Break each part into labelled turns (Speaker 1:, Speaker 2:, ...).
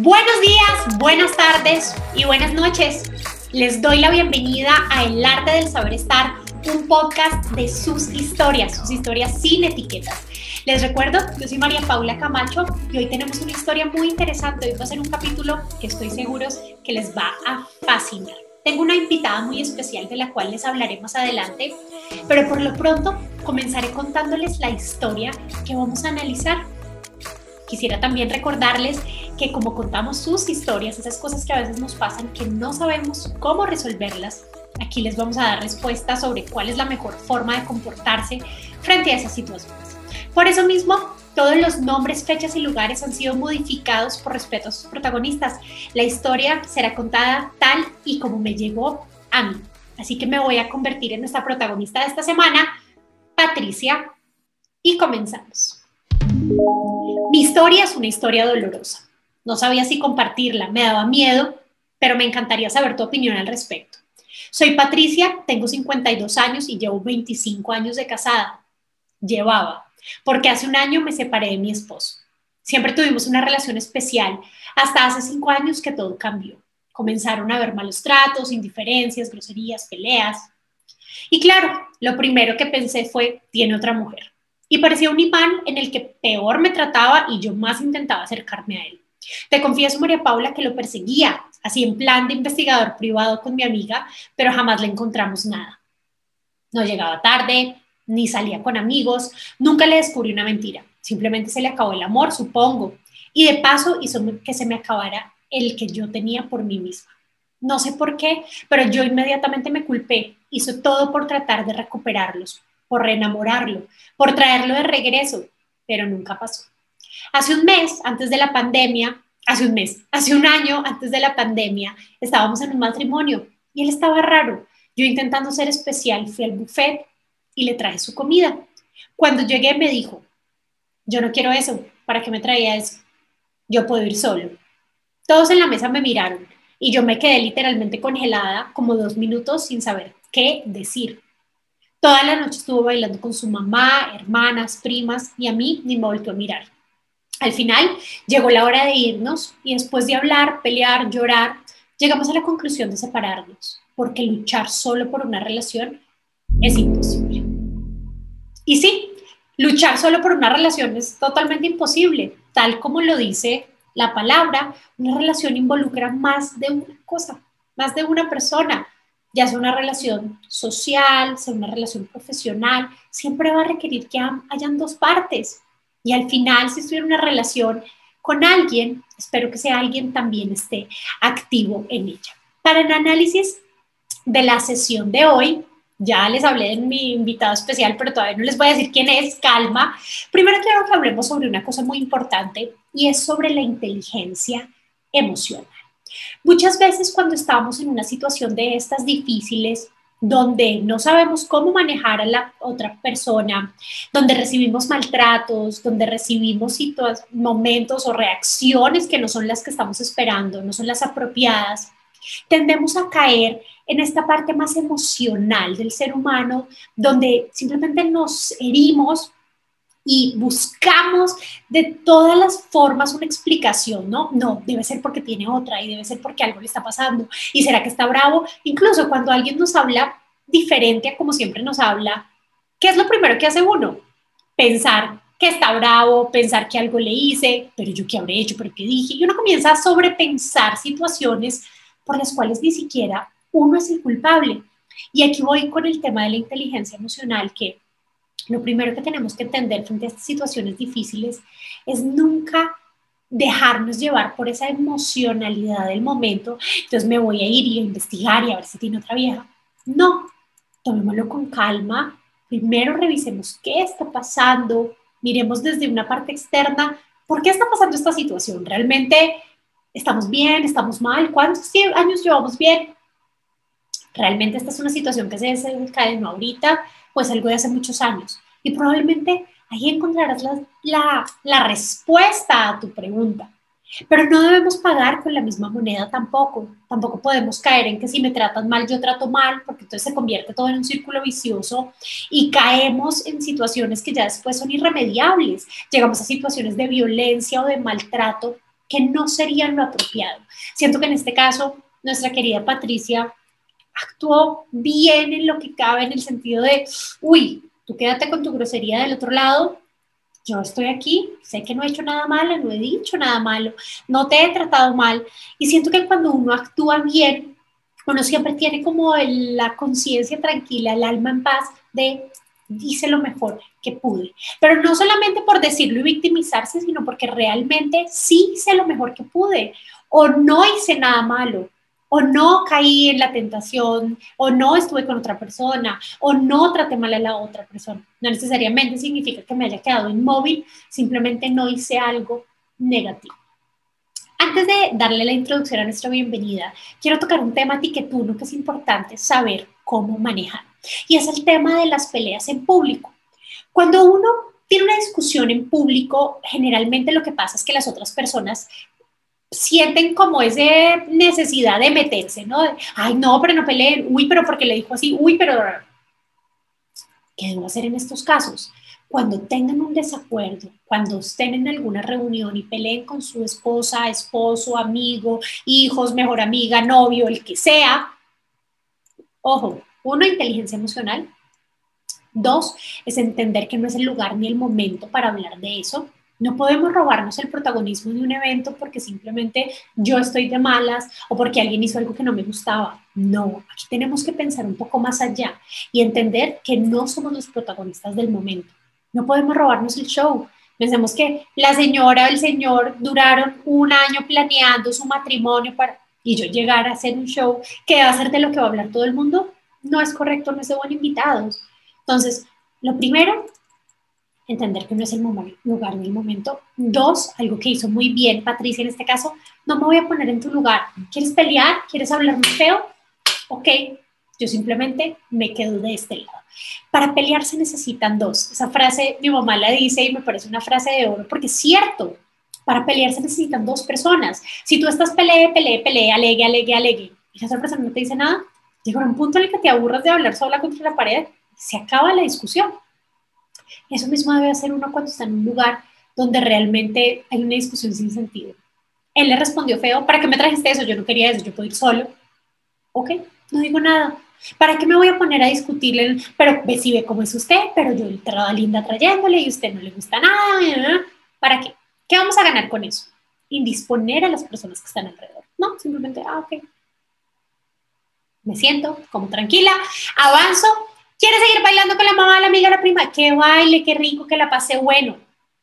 Speaker 1: Buenos días, buenas tardes y buenas noches. Les doy la bienvenida a El Arte del Saber Estar, un podcast de sus historias, sus historias sin etiquetas. Les recuerdo, yo soy María Paula Camacho y hoy tenemos una historia muy interesante. Hoy va a ser un capítulo que estoy seguro que les va a fascinar. Tengo una invitada muy especial de la cual les hablaré más adelante, pero por lo pronto comenzaré contándoles la historia que vamos a analizar. Quisiera también recordarles que como contamos sus historias, esas cosas que a veces nos pasan que no sabemos cómo resolverlas, aquí les vamos a dar respuestas sobre cuál es la mejor forma de comportarse frente a esas situaciones. Por eso mismo, todos los nombres, fechas y lugares han sido modificados por respeto a sus protagonistas. La historia será contada tal y como me llegó a mí. Así que me voy a convertir en nuestra protagonista de esta semana, Patricia, y comenzamos. Mi historia es una historia dolorosa. No sabía si compartirla, me daba miedo, pero me encantaría saber tu opinión al respecto. Soy Patricia, tengo 52 años y llevo 25 años de casada. Llevaba, porque hace un año me separé de mi esposo. Siempre tuvimos una relación especial, hasta hace cinco años que todo cambió. Comenzaron a haber malos tratos, indiferencias, groserías, peleas. Y claro, lo primero que pensé fue, tiene otra mujer. Y parecía un imán en el que peor me trataba y yo más intentaba acercarme a él. Te confieso, María Paula, que lo perseguía, así en plan de investigador privado con mi amiga, pero jamás le encontramos nada. No llegaba tarde, ni salía con amigos, nunca le descubrí una mentira. Simplemente se le acabó el amor, supongo. Y de paso hizo que se me acabara el que yo tenía por mí misma. No sé por qué, pero yo inmediatamente me culpé. Hizo todo por tratar de recuperarlos, por reenamorarlo, por traerlo de regreso, pero nunca pasó. Hace un mes, antes de la pandemia, hace un mes, hace un año antes de la pandemia, estábamos en un matrimonio y él estaba raro. Yo intentando ser especial, fui al buffet y le traje su comida. Cuando llegué me dijo, yo no quiero eso, ¿para qué me traía eso? Yo puedo ir solo. Todos en la mesa me miraron y yo me quedé literalmente congelada como dos minutos sin saber qué decir. Toda la noche estuvo bailando con su mamá, hermanas, primas y a mí ni me volvió a mirar. Al final llegó la hora de irnos y después de hablar, pelear, llorar, llegamos a la conclusión de separarnos, porque luchar solo por una relación es imposible. Y sí, luchar solo por una relación es totalmente imposible, tal como lo dice la palabra, una relación involucra más de una cosa, más de una persona, ya sea una relación social, sea una relación profesional, siempre va a requerir que hayan dos partes y al final, si estoy en una relación con alguien, espero que sea alguien también esté activo en ella. Para el análisis de la sesión de hoy, ya les hablé de mi invitado especial, pero todavía no les voy a decir quién es, calma. Primero quiero que hablemos sobre una cosa muy importante y es sobre la inteligencia emocional. Muchas veces cuando estamos en una situación de estas difíciles, donde no sabemos cómo manejar a la otra persona, donde recibimos maltratos, donde recibimos momentos o reacciones que no son las que estamos esperando, no son las apropiadas, tendemos a caer en esta parte más emocional del ser humano, donde simplemente nos herimos y buscamos de todas las formas una explicación, ¿no? No, debe ser porque tiene otra y debe ser porque algo le está pasando y será que está bravo. Incluso cuando alguien nos habla diferente a como siempre nos habla, ¿qué es lo primero que hace uno? Pensar que está bravo, pensar que algo le hice, pero yo qué habré hecho, pero qué dije. Y uno comienza a sobrepensar situaciones por las cuales ni siquiera uno es el culpable. Y aquí voy con el tema de la inteligencia emocional, que lo primero que tenemos que entender frente a estas situaciones difíciles es nunca dejarnos llevar por esa emocionalidad del momento. Entonces me voy a ir y a investigar y a ver si tiene otra vieja. No, tomémoslo con calma. Primero revisemos qué está pasando. Miremos desde una parte externa por qué está pasando esta situación. ¿Realmente estamos bien? ¿Estamos mal? ¿Cuántos años llevamos bien? ¿Realmente esta es una situación que se desencadenó ahorita? pues algo de hace muchos años. Y probablemente ahí encontrarás la, la, respuesta a tu pregunta. Pero no debemos pagar con la misma moneda tampoco. Tampoco podemos caer en que si me tratan mal, yo trato mal, porque entonces se convierte todo en un círculo vicioso y caemos en situaciones que ya después son irremediables. Llegamos a situaciones de violencia o de maltrato que no sería lo apropiado. Siento que en este caso nuestra querida Patricia actuó bien en lo que cabe en el sentido de, uy, tú quédate con tu grosería del otro lado, yo estoy aquí, sé que no he hecho nada malo, no he dicho nada malo, no te he tratado mal. Y siento que cuando uno actúa bien, uno siempre tiene como la conciencia tranquila, el alma en paz de hice lo mejor que pude. Pero no solamente por decirlo y victimizarse, sino porque realmente sí hice lo mejor que pude o no hice nada malo o no caí en la tentación, o no estuve con otra persona, o no traté mal a la otra persona. No necesariamente significa que me haya quedado inmóvil, simplemente no hice algo negativo. Antes de darle la introducción a nuestra bienvenida, quiero tocar un tema tiquetuno que es importante saber cómo manejar, y es el tema de las peleas en público. Cuando uno tiene una discusión en público, generalmente lo que pasa es que las otras personas sienten como esa necesidad de meterse, ¿no? Ay, no, pero no peleen, uy, pero porque le dijo así, uy, pero... ¿Qué debo hacer en estos casos? Cuando tengan un desacuerdo, cuando estén en alguna reunión y peleen con su esposa, esposo, amigo, hijos, mejor amiga, novio, el que sea, ojo, uno, inteligencia emocional. Dos, es entender que no es el lugar ni el momento para hablar de eso. No podemos robarnos el protagonismo de un evento porque simplemente yo estoy de malas o porque alguien hizo algo que no me gustaba. No, aquí tenemos que pensar un poco más allá y entender que no somos los protagonistas del momento. No podemos robarnos el show. Pensemos que la señora o el señor duraron un año planeando su matrimonio para y yo llegar a hacer un show que va a ser de lo que va a hablar todo el mundo. No es correcto, no es de buen invitados. Entonces, lo primero entender que no es el lugar ni el momento. Dos, algo que hizo muy bien Patricia en este caso, no me voy a poner en tu lugar. ¿Quieres pelear? ¿Quieres hablarme feo? Ok, yo simplemente me quedo de este lado. Para pelear se necesitan dos. Esa frase mi mamá la dice y me parece una frase de oro porque es cierto. Para pelear se necesitan dos personas. Si tú estás peleé, peleé, peleé, alegue, alegue, alegue, y la otra persona no te dice nada, llega un punto en el que te aburras de hablar sola contra la pared, se acaba la discusión. Eso mismo debe hacer uno cuando está en un lugar donde realmente hay una discusión sin sentido. Él le respondió feo, ¿para qué me trajiste eso? Yo no quería eso, yo puedo ir solo. Ok, no digo nada. ¿Para qué me voy a poner a discutirle? Pero ve si ve cómo es usted, pero yo entrada linda trayéndole y usted no le gusta nada. ¿Para qué? ¿Qué vamos a ganar con eso? Indisponer a las personas que están alrededor. No, simplemente, ah, ok. Me siento como tranquila, avanzo ¿Quieres seguir bailando con la mamá, la amiga, la prima? Que baile, qué rico, que la pase bueno.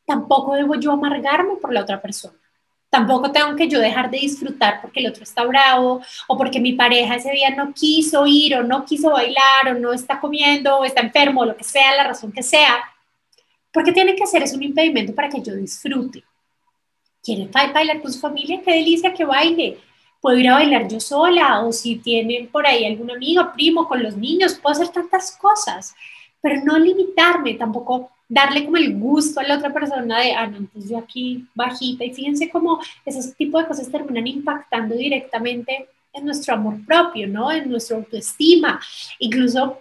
Speaker 1: Tampoco debo yo amargarme por la otra persona. Tampoco tengo que yo dejar de disfrutar porque el otro está bravo o porque mi pareja ese día no quiso ir o no quiso bailar o no está comiendo o está enfermo o lo que sea, la razón que sea. Porque tiene que ser es un impedimento para que yo disfrute. ¿Quiere bailar con su familia? Qué delicia que baile puedo ir a bailar yo sola o si tienen por ahí algún amigo, primo con los niños, puedo hacer tantas cosas, pero no limitarme, tampoco darle como el gusto a la otra persona de, ah, no, entonces yo aquí bajita y fíjense cómo ese tipo de cosas terminan impactando directamente en nuestro amor propio, ¿no? En nuestra autoestima. Incluso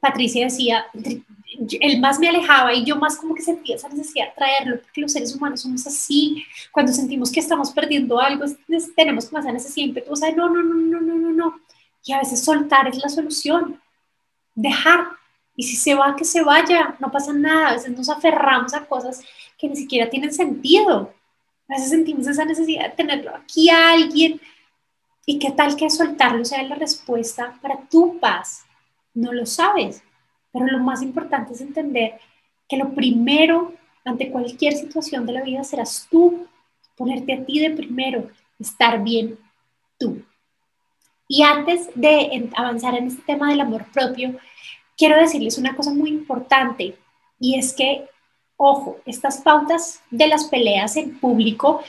Speaker 1: Patricia decía, él más me alejaba y yo más como que sentía esa necesidad de traerlo, porque los seres humanos somos así, cuando sentimos que estamos perdiendo algo, tenemos como esa necesidad impetuosa de no, no, no, no, no, no, no, y a veces soltar es la solución, dejar, y si se va, que se vaya, no pasa nada, a veces nos aferramos a cosas que ni siquiera tienen sentido, a veces sentimos esa necesidad de tenerlo aquí a alguien, y qué tal que soltarlo sea la respuesta para tu paz, no lo sabes, pero lo más importante es entender que lo primero ante cualquier situación de la vida serás tú, ponerte a ti de primero, estar bien tú. Y antes de avanzar en este tema del amor propio, quiero decirles una cosa muy importante y es que, ojo, estas pautas de las peleas en público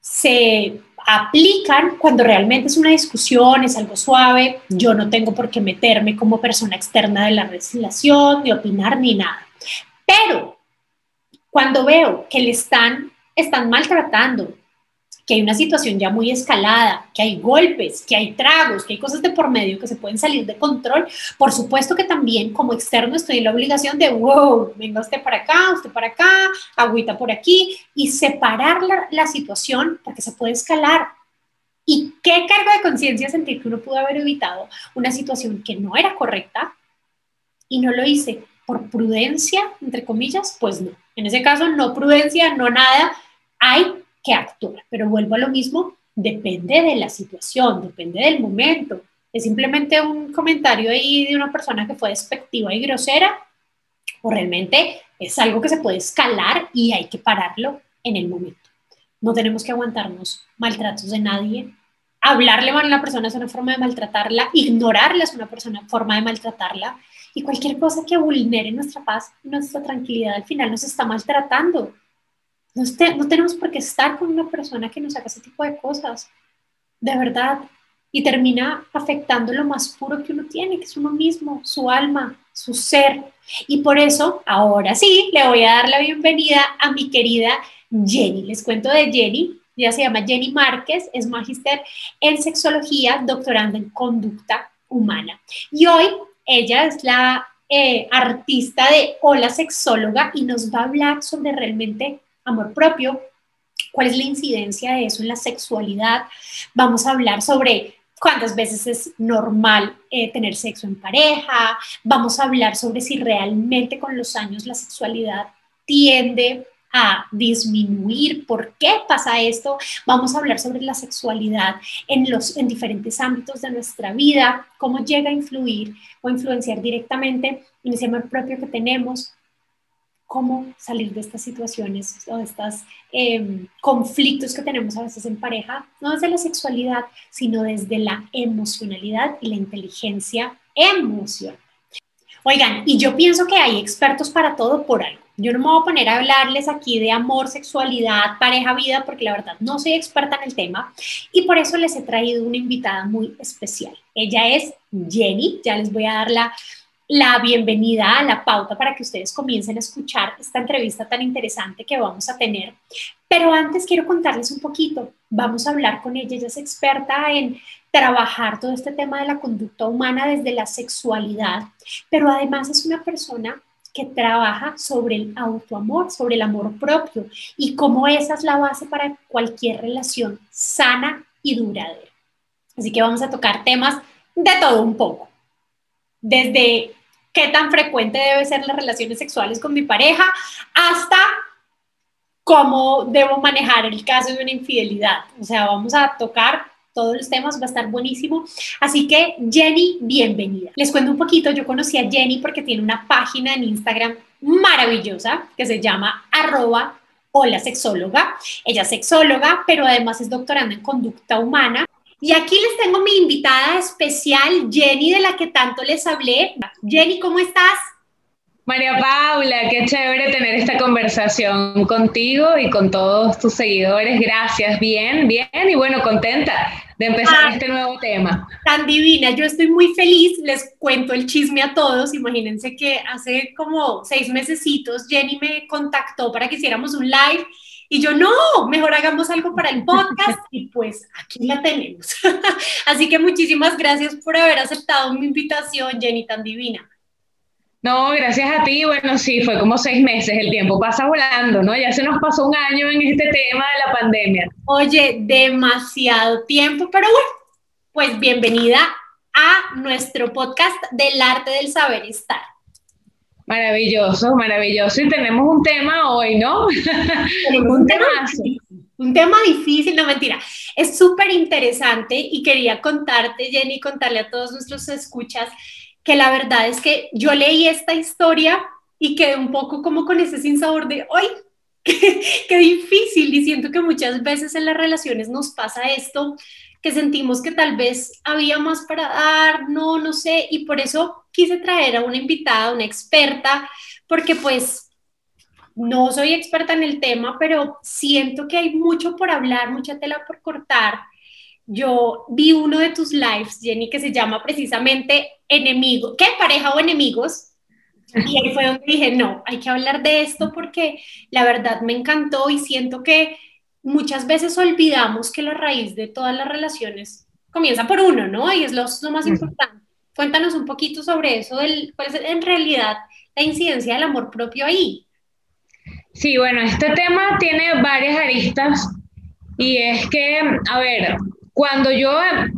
Speaker 1: se aplican cuando realmente es una discusión, es algo suave, yo no tengo por qué meterme como persona externa de la relación, ni opinar, ni nada. Pero cuando veo que le están, están maltratando, que hay una situación ya muy escalada, que hay golpes, que hay tragos, que hay cosas de por medio que se pueden salir de control, por supuesto que también como externo estoy en la obligación de, wow, venga usted para acá, usted para acá, agüita por aquí, y separar la, la situación porque se puede escalar. ¿Y qué cargo de conciencia sentir que uno pudo haber evitado una situación que no era correcta y no lo hice por prudencia, entre comillas? Pues no. En ese caso, no prudencia, no nada, hay que actuar. Pero vuelvo a lo mismo, depende de la situación, depende del momento. Es simplemente un comentario ahí de una persona que fue despectiva y grosera, o realmente es algo que se puede escalar y hay que pararlo en el momento. No tenemos que aguantarnos maltratos de nadie. Hablarle mal a una persona es una forma de maltratarla, ignorarla es una persona, forma de maltratarla. Y cualquier cosa que vulnere nuestra paz, nuestra tranquilidad, al final nos está maltratando. No, no tenemos por qué estar con una persona que nos haga ese tipo de cosas. De verdad. Y termina afectando lo más puro que uno tiene, que es uno mismo, su alma, su ser. Y por eso, ahora sí, le voy a dar la bienvenida a mi querida Jenny. Les cuento de Jenny. Ella se llama Jenny Márquez, es magíster en sexología, doctorando en conducta humana. Y hoy ella es la eh, artista de Hola Sexóloga y nos va a hablar sobre realmente amor propio, cuál es la incidencia de eso en la sexualidad. Vamos a hablar sobre cuántas veces es normal eh, tener sexo en pareja. Vamos a hablar sobre si realmente con los años la sexualidad tiende a disminuir. ¿Por qué pasa esto? Vamos a hablar sobre la sexualidad en, los, en diferentes ámbitos de nuestra vida, cómo llega a influir o influenciar directamente en ese amor propio que tenemos, cómo salir de estas situaciones o de estos em, conflictos que tenemos a veces en pareja, no desde la sexualidad, sino desde la emocionalidad y la inteligencia emocional. Oigan, y yo pienso que hay expertos para todo por algo. Yo no me voy a poner a hablarles aquí de amor, sexualidad, pareja, vida, porque la verdad no soy experta en el tema y por eso les he traído una invitada muy especial. Ella es Jenny, ya les voy a dar la la bienvenida a la pauta para que ustedes comiencen a escuchar esta entrevista tan interesante que vamos a tener. Pero antes quiero contarles un poquito. Vamos a hablar con ella. Ella es experta en trabajar todo este tema de la conducta humana desde la sexualidad, pero además es una persona que trabaja sobre el autoamor, sobre el amor propio y cómo esa es la base para cualquier relación sana y duradera. Así que vamos a tocar temas de todo un poco desde qué tan frecuente debe ser las relaciones sexuales con mi pareja hasta cómo debo manejar el caso de una infidelidad. O sea, vamos a tocar todos los temas, va a estar buenísimo. Así que Jenny, bienvenida. Les cuento un poquito, yo conocí a Jenny porque tiene una página en Instagram maravillosa que se llama arroba hola sexóloga. Ella es sexóloga, pero además es doctoranda en conducta humana y aquí les tengo mi invitada especial, Jenny, de la que tanto les hablé. Jenny, ¿cómo estás?
Speaker 2: María Paula, qué chévere tener esta conversación contigo y con todos tus seguidores. Gracias, bien, bien y bueno, contenta de empezar este nuevo tema.
Speaker 1: Tan divina, yo estoy muy feliz, les cuento el chisme a todos. Imagínense que hace como seis mesecitos Jenny me contactó para que hiciéramos un live y yo, no, mejor hagamos algo para el podcast y pues aquí la tenemos. Así que muchísimas gracias por haber aceptado mi invitación, Jenny, tan divina.
Speaker 2: No, gracias a ti. Bueno, sí, fue como seis meses. El tiempo pasa volando, ¿no? Ya se nos pasó un año en este tema de la pandemia.
Speaker 1: Oye, demasiado tiempo, pero bueno, pues bienvenida a nuestro podcast del arte del saber estar.
Speaker 2: Maravilloso, maravilloso. Y tenemos un tema hoy, ¿no?
Speaker 1: Tenemos un, tema, un tema difícil, no mentira. Es súper interesante y quería contarte, Jenny, contarle a todos nuestros escuchas que la verdad es que yo leí esta historia y quedé un poco como con ese sinsabor de, ¡ay! Qué, qué difícil! Y siento que muchas veces en las relaciones nos pasa esto, que sentimos que tal vez había más para dar, no, no sé, y por eso quise traer a una invitada, una experta, porque pues no soy experta en el tema, pero siento que hay mucho por hablar, mucha tela por cortar. Yo vi uno de tus lives, Jenny, que se llama precisamente Enemigo, ¿qué? Pareja o enemigos. Y ahí fue donde dije, no, hay que hablar de esto porque la verdad me encantó y siento que muchas veces olvidamos que la raíz de todas las relaciones comienza por uno, ¿no? Y es lo, más importante. Cuéntanos un poquito sobre eso, del, cuál es en realidad la incidencia del amor propio ahí.
Speaker 2: Sí, bueno, este tema tiene varias aristas y es que, a ver, cuando yo,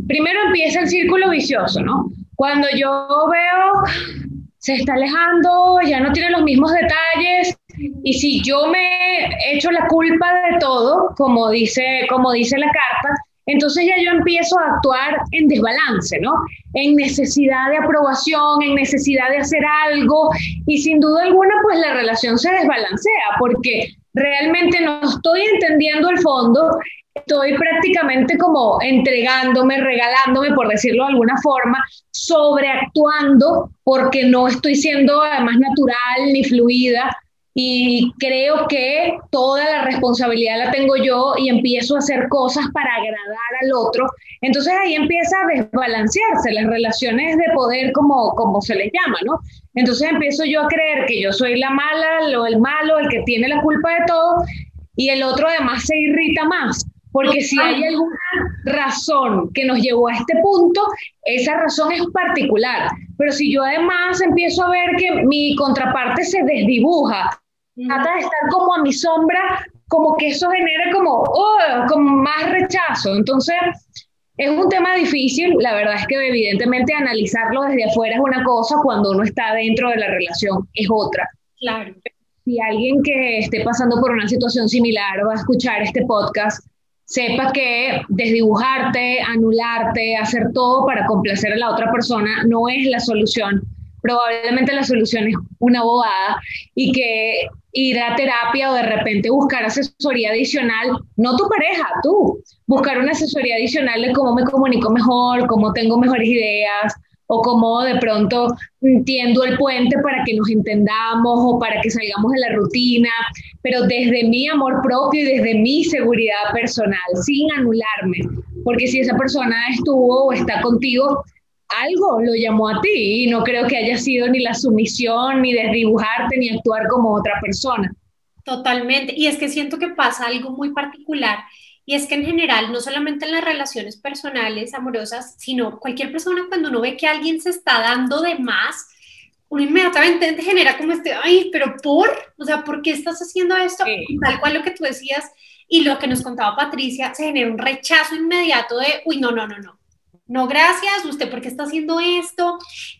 Speaker 2: primero empieza el círculo vicioso, ¿no? Cuando yo veo, se está alejando, ya no tiene los mismos detalles, y si yo me echo la culpa de todo, como dice, como dice la carta, entonces ya yo empiezo a actuar en desbalance, ¿no? En necesidad de aprobación, en necesidad de hacer algo y sin duda alguna pues la relación se desbalancea porque realmente no estoy entendiendo el fondo, estoy prácticamente como entregándome, regalándome, por decirlo de alguna forma, sobreactuando porque no estoy siendo además natural ni fluida y creo que toda la responsabilidad la tengo yo y empiezo a hacer cosas para agradar al otro. Entonces ahí empieza a desbalancearse las relaciones de poder como, como se les llama, ¿no? Entonces empiezo yo a creer que yo soy la mala, lo, el malo, el que tiene la culpa de todo y el otro además se irrita más. Porque si hay alguna razón que nos llevó a este punto, esa razón es particular. Pero si yo además empiezo a ver que mi contraparte se desdibuja, trata de estar como a mi sombra, como que eso genera como, oh, como más rechazo. Entonces, es un tema difícil, la verdad es que evidentemente analizarlo desde afuera es una cosa, cuando uno está dentro de la relación es otra.
Speaker 1: Claro.
Speaker 2: Si alguien que esté pasando por una situación similar va a escuchar este podcast, sepa que desdibujarte, anularte, hacer todo para complacer a la otra persona no es la solución. Probablemente la solución es una bobada y que ir a terapia o de repente buscar asesoría adicional, no tu pareja, tú, buscar una asesoría adicional de cómo me comunico mejor, cómo tengo mejores ideas o cómo de pronto entiendo el puente para que nos entendamos o para que salgamos de la rutina, pero desde mi amor propio y desde mi seguridad personal, sin anularme, porque si esa persona estuvo o está contigo, algo lo llamó a ti y no creo que haya sido ni la sumisión, ni desdibujarte, ni actuar como otra persona.
Speaker 1: Totalmente. Y es que siento que pasa algo muy particular y es que en general, no solamente en las relaciones personales, amorosas, sino cualquier persona cuando uno ve que alguien se está dando de más, uno inmediatamente genera como este, ay, pero por, o sea, ¿por qué estás haciendo esto? Tal cual lo que tú decías y lo que nos contaba Patricia, se genera un rechazo inmediato de, uy, no, no, no, no, no gracias, usted por qué está haciendo esto,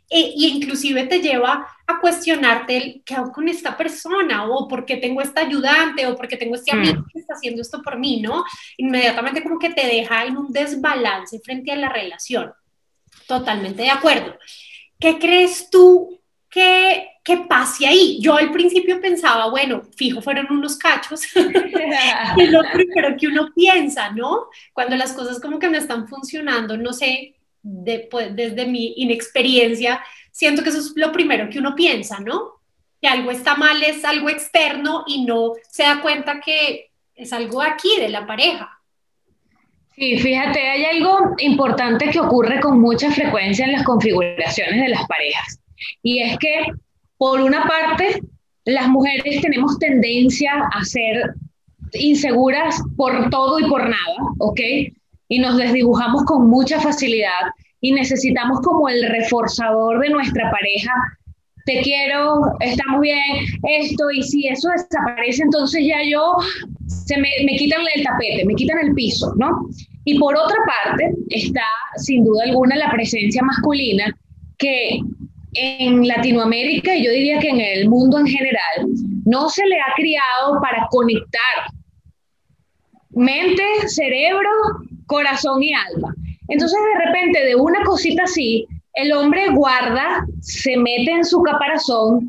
Speaker 1: e, y inclusive te lleva a cuestionarte el, qué hago con esta persona, o por qué tengo esta ayudante, o por qué tengo este amigo mm. que está haciendo esto por mí, ¿no? Inmediatamente como que te deja en un desbalance frente a la relación. Totalmente de acuerdo. ¿Qué crees tú que, que pase ahí? Yo al principio pensaba, bueno, fijo, fueron unos cachos, es lo primero que uno piensa, ¿no? Cuando las cosas como que no están funcionando, no sé, pues, desde mi inexperiencia, siento que eso es lo primero que uno piensa, ¿no? Que algo está mal, es algo externo y no se da cuenta que es algo aquí de la pareja.
Speaker 2: Sí, fíjate, hay algo importante que ocurre con mucha frecuencia en las configuraciones de las parejas. Y es que, por una parte, las mujeres tenemos tendencia a ser inseguras por todo y por nada, ¿ok? Y nos desdibujamos con mucha facilidad y necesitamos como el reforzador de nuestra pareja. Te quiero, estamos bien, esto, y si eso desaparece, entonces ya yo, se me, me quitan el tapete, me quitan el piso, ¿no? Y por otra parte está, sin duda alguna, la presencia masculina que en Latinoamérica y yo diría que en el mundo en general no se le ha criado para conectar mente, cerebro, corazón y alma. Entonces de repente de una cosita así, el hombre guarda, se mete en su caparazón,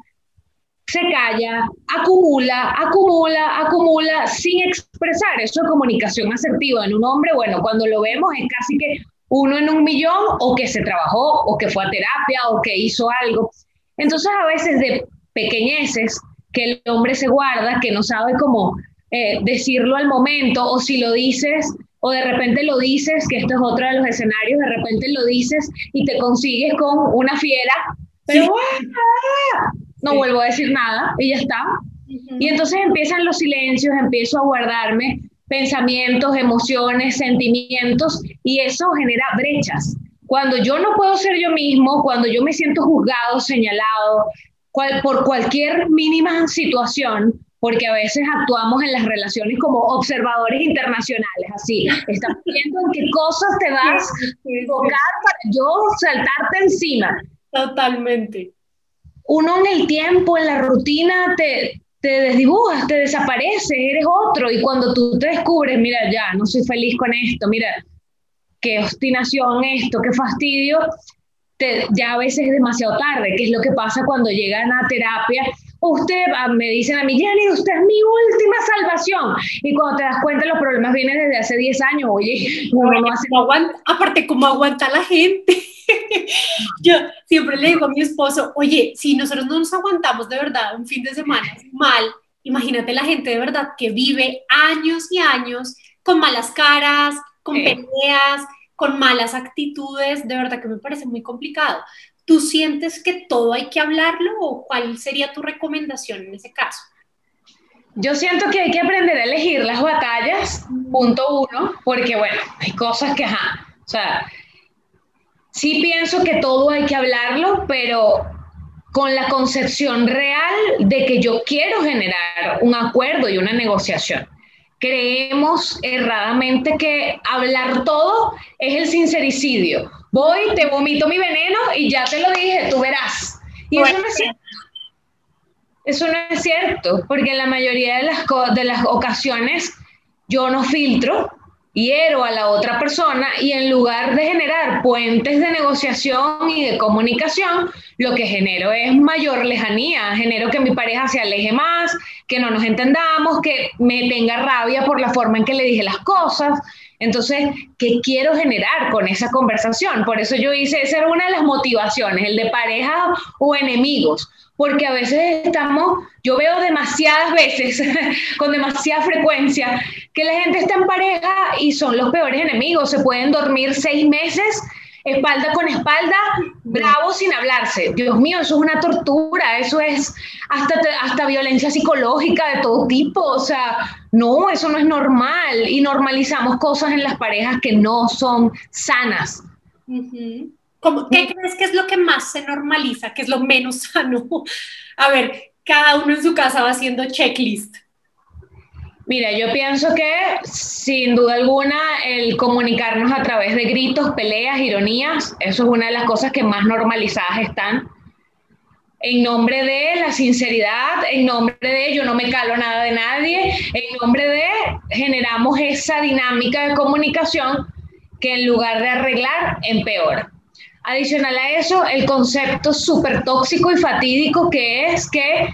Speaker 2: se calla, acumula, acumula, acumula sin expresar. Eso es comunicación asertiva en un hombre. Bueno, cuando lo vemos es casi que uno en un millón o que se trabajó o que fue a terapia o que hizo algo. Entonces a veces de pequeñeces que el hombre se guarda, que no sabe cómo eh, decirlo al momento o si lo dices o de repente lo dices, que esto es otro de los escenarios, de repente lo dices y te consigues con una fiera, pero ¡ah! no vuelvo a decir nada y ya está. Y entonces empiezan los silencios, empiezo a guardarme pensamientos, emociones, sentimientos, y eso genera brechas. Cuando yo no puedo ser yo mismo, cuando yo me siento juzgado, señalado, por cualquier mínima situación, porque a veces actuamos en las relaciones como observadores internacionales, así, estamos viendo en qué cosas te vas a enfocar para yo saltarte encima.
Speaker 1: Totalmente.
Speaker 2: Uno en el tiempo, en la rutina, te, te desdibujas, te desapareces, eres otro, y cuando tú te descubres, mira, ya, no soy feliz con esto, mira, qué obstinación esto, qué fastidio, ya a veces es demasiado tarde, que es lo que pasa cuando llegan a terapia. Usted, ah, me dicen a mí, Jenny, usted es mi última salvación. Y cuando te das cuenta, los problemas vienen desde hace 10 años. Oye,
Speaker 1: uno no hace... aguanta, aparte, ¿cómo aguanta la gente? Yo siempre le digo a mi esposo, oye, si nosotros no nos aguantamos de verdad un fin de semana mal, imagínate la gente de verdad que vive años y años con malas caras, con peleas, con malas actitudes, de verdad que me parece muy complicado. ¿Tú sientes que todo hay que hablarlo o cuál sería tu recomendación en ese caso?
Speaker 2: Yo siento que hay que aprender a elegir las batallas, punto uno, porque bueno, hay cosas que, ajá, o sea, sí pienso que todo hay que hablarlo, pero con la concepción real de que yo quiero generar un acuerdo y una negociación creemos erradamente que hablar todo es el sincericidio. Voy, te vomito mi veneno y ya te lo dije, tú verás. Y eso no es cierto. Eso no es cierto, porque en la mayoría de las, de las ocasiones yo no filtro, hiero a la otra persona y en lugar de generar puentes de negociación y de comunicación, lo que genero es mayor lejanía, genero que mi pareja se aleje más, que no nos entendamos, que me tenga rabia por la forma en que le dije las cosas. Entonces, ¿qué quiero generar con esa conversación? Por eso yo hice, esa era una de las motivaciones, el de pareja o enemigos porque a veces estamos, yo veo demasiadas veces, con demasiada frecuencia, que la gente está en pareja y son los peores enemigos, se pueden dormir seis meses espalda con espalda, bravos sin hablarse. Dios mío, eso es una tortura, eso es hasta, hasta violencia psicológica de todo tipo, o sea, no, eso no es normal y normalizamos cosas en las parejas que no son sanas.
Speaker 1: ¿Qué crees que es lo que más se normaliza, que es lo menos sano? A ver, cada uno en su casa va haciendo checklist.
Speaker 2: Mira, yo pienso que sin duda alguna el comunicarnos a través de gritos, peleas, ironías, eso es una de las cosas que más normalizadas están. En nombre de la sinceridad, en nombre de yo no me calo nada de nadie, en nombre de generamos esa dinámica de comunicación que en lugar de arreglar, empeora. Adicional a eso, el concepto súper tóxico y fatídico que es que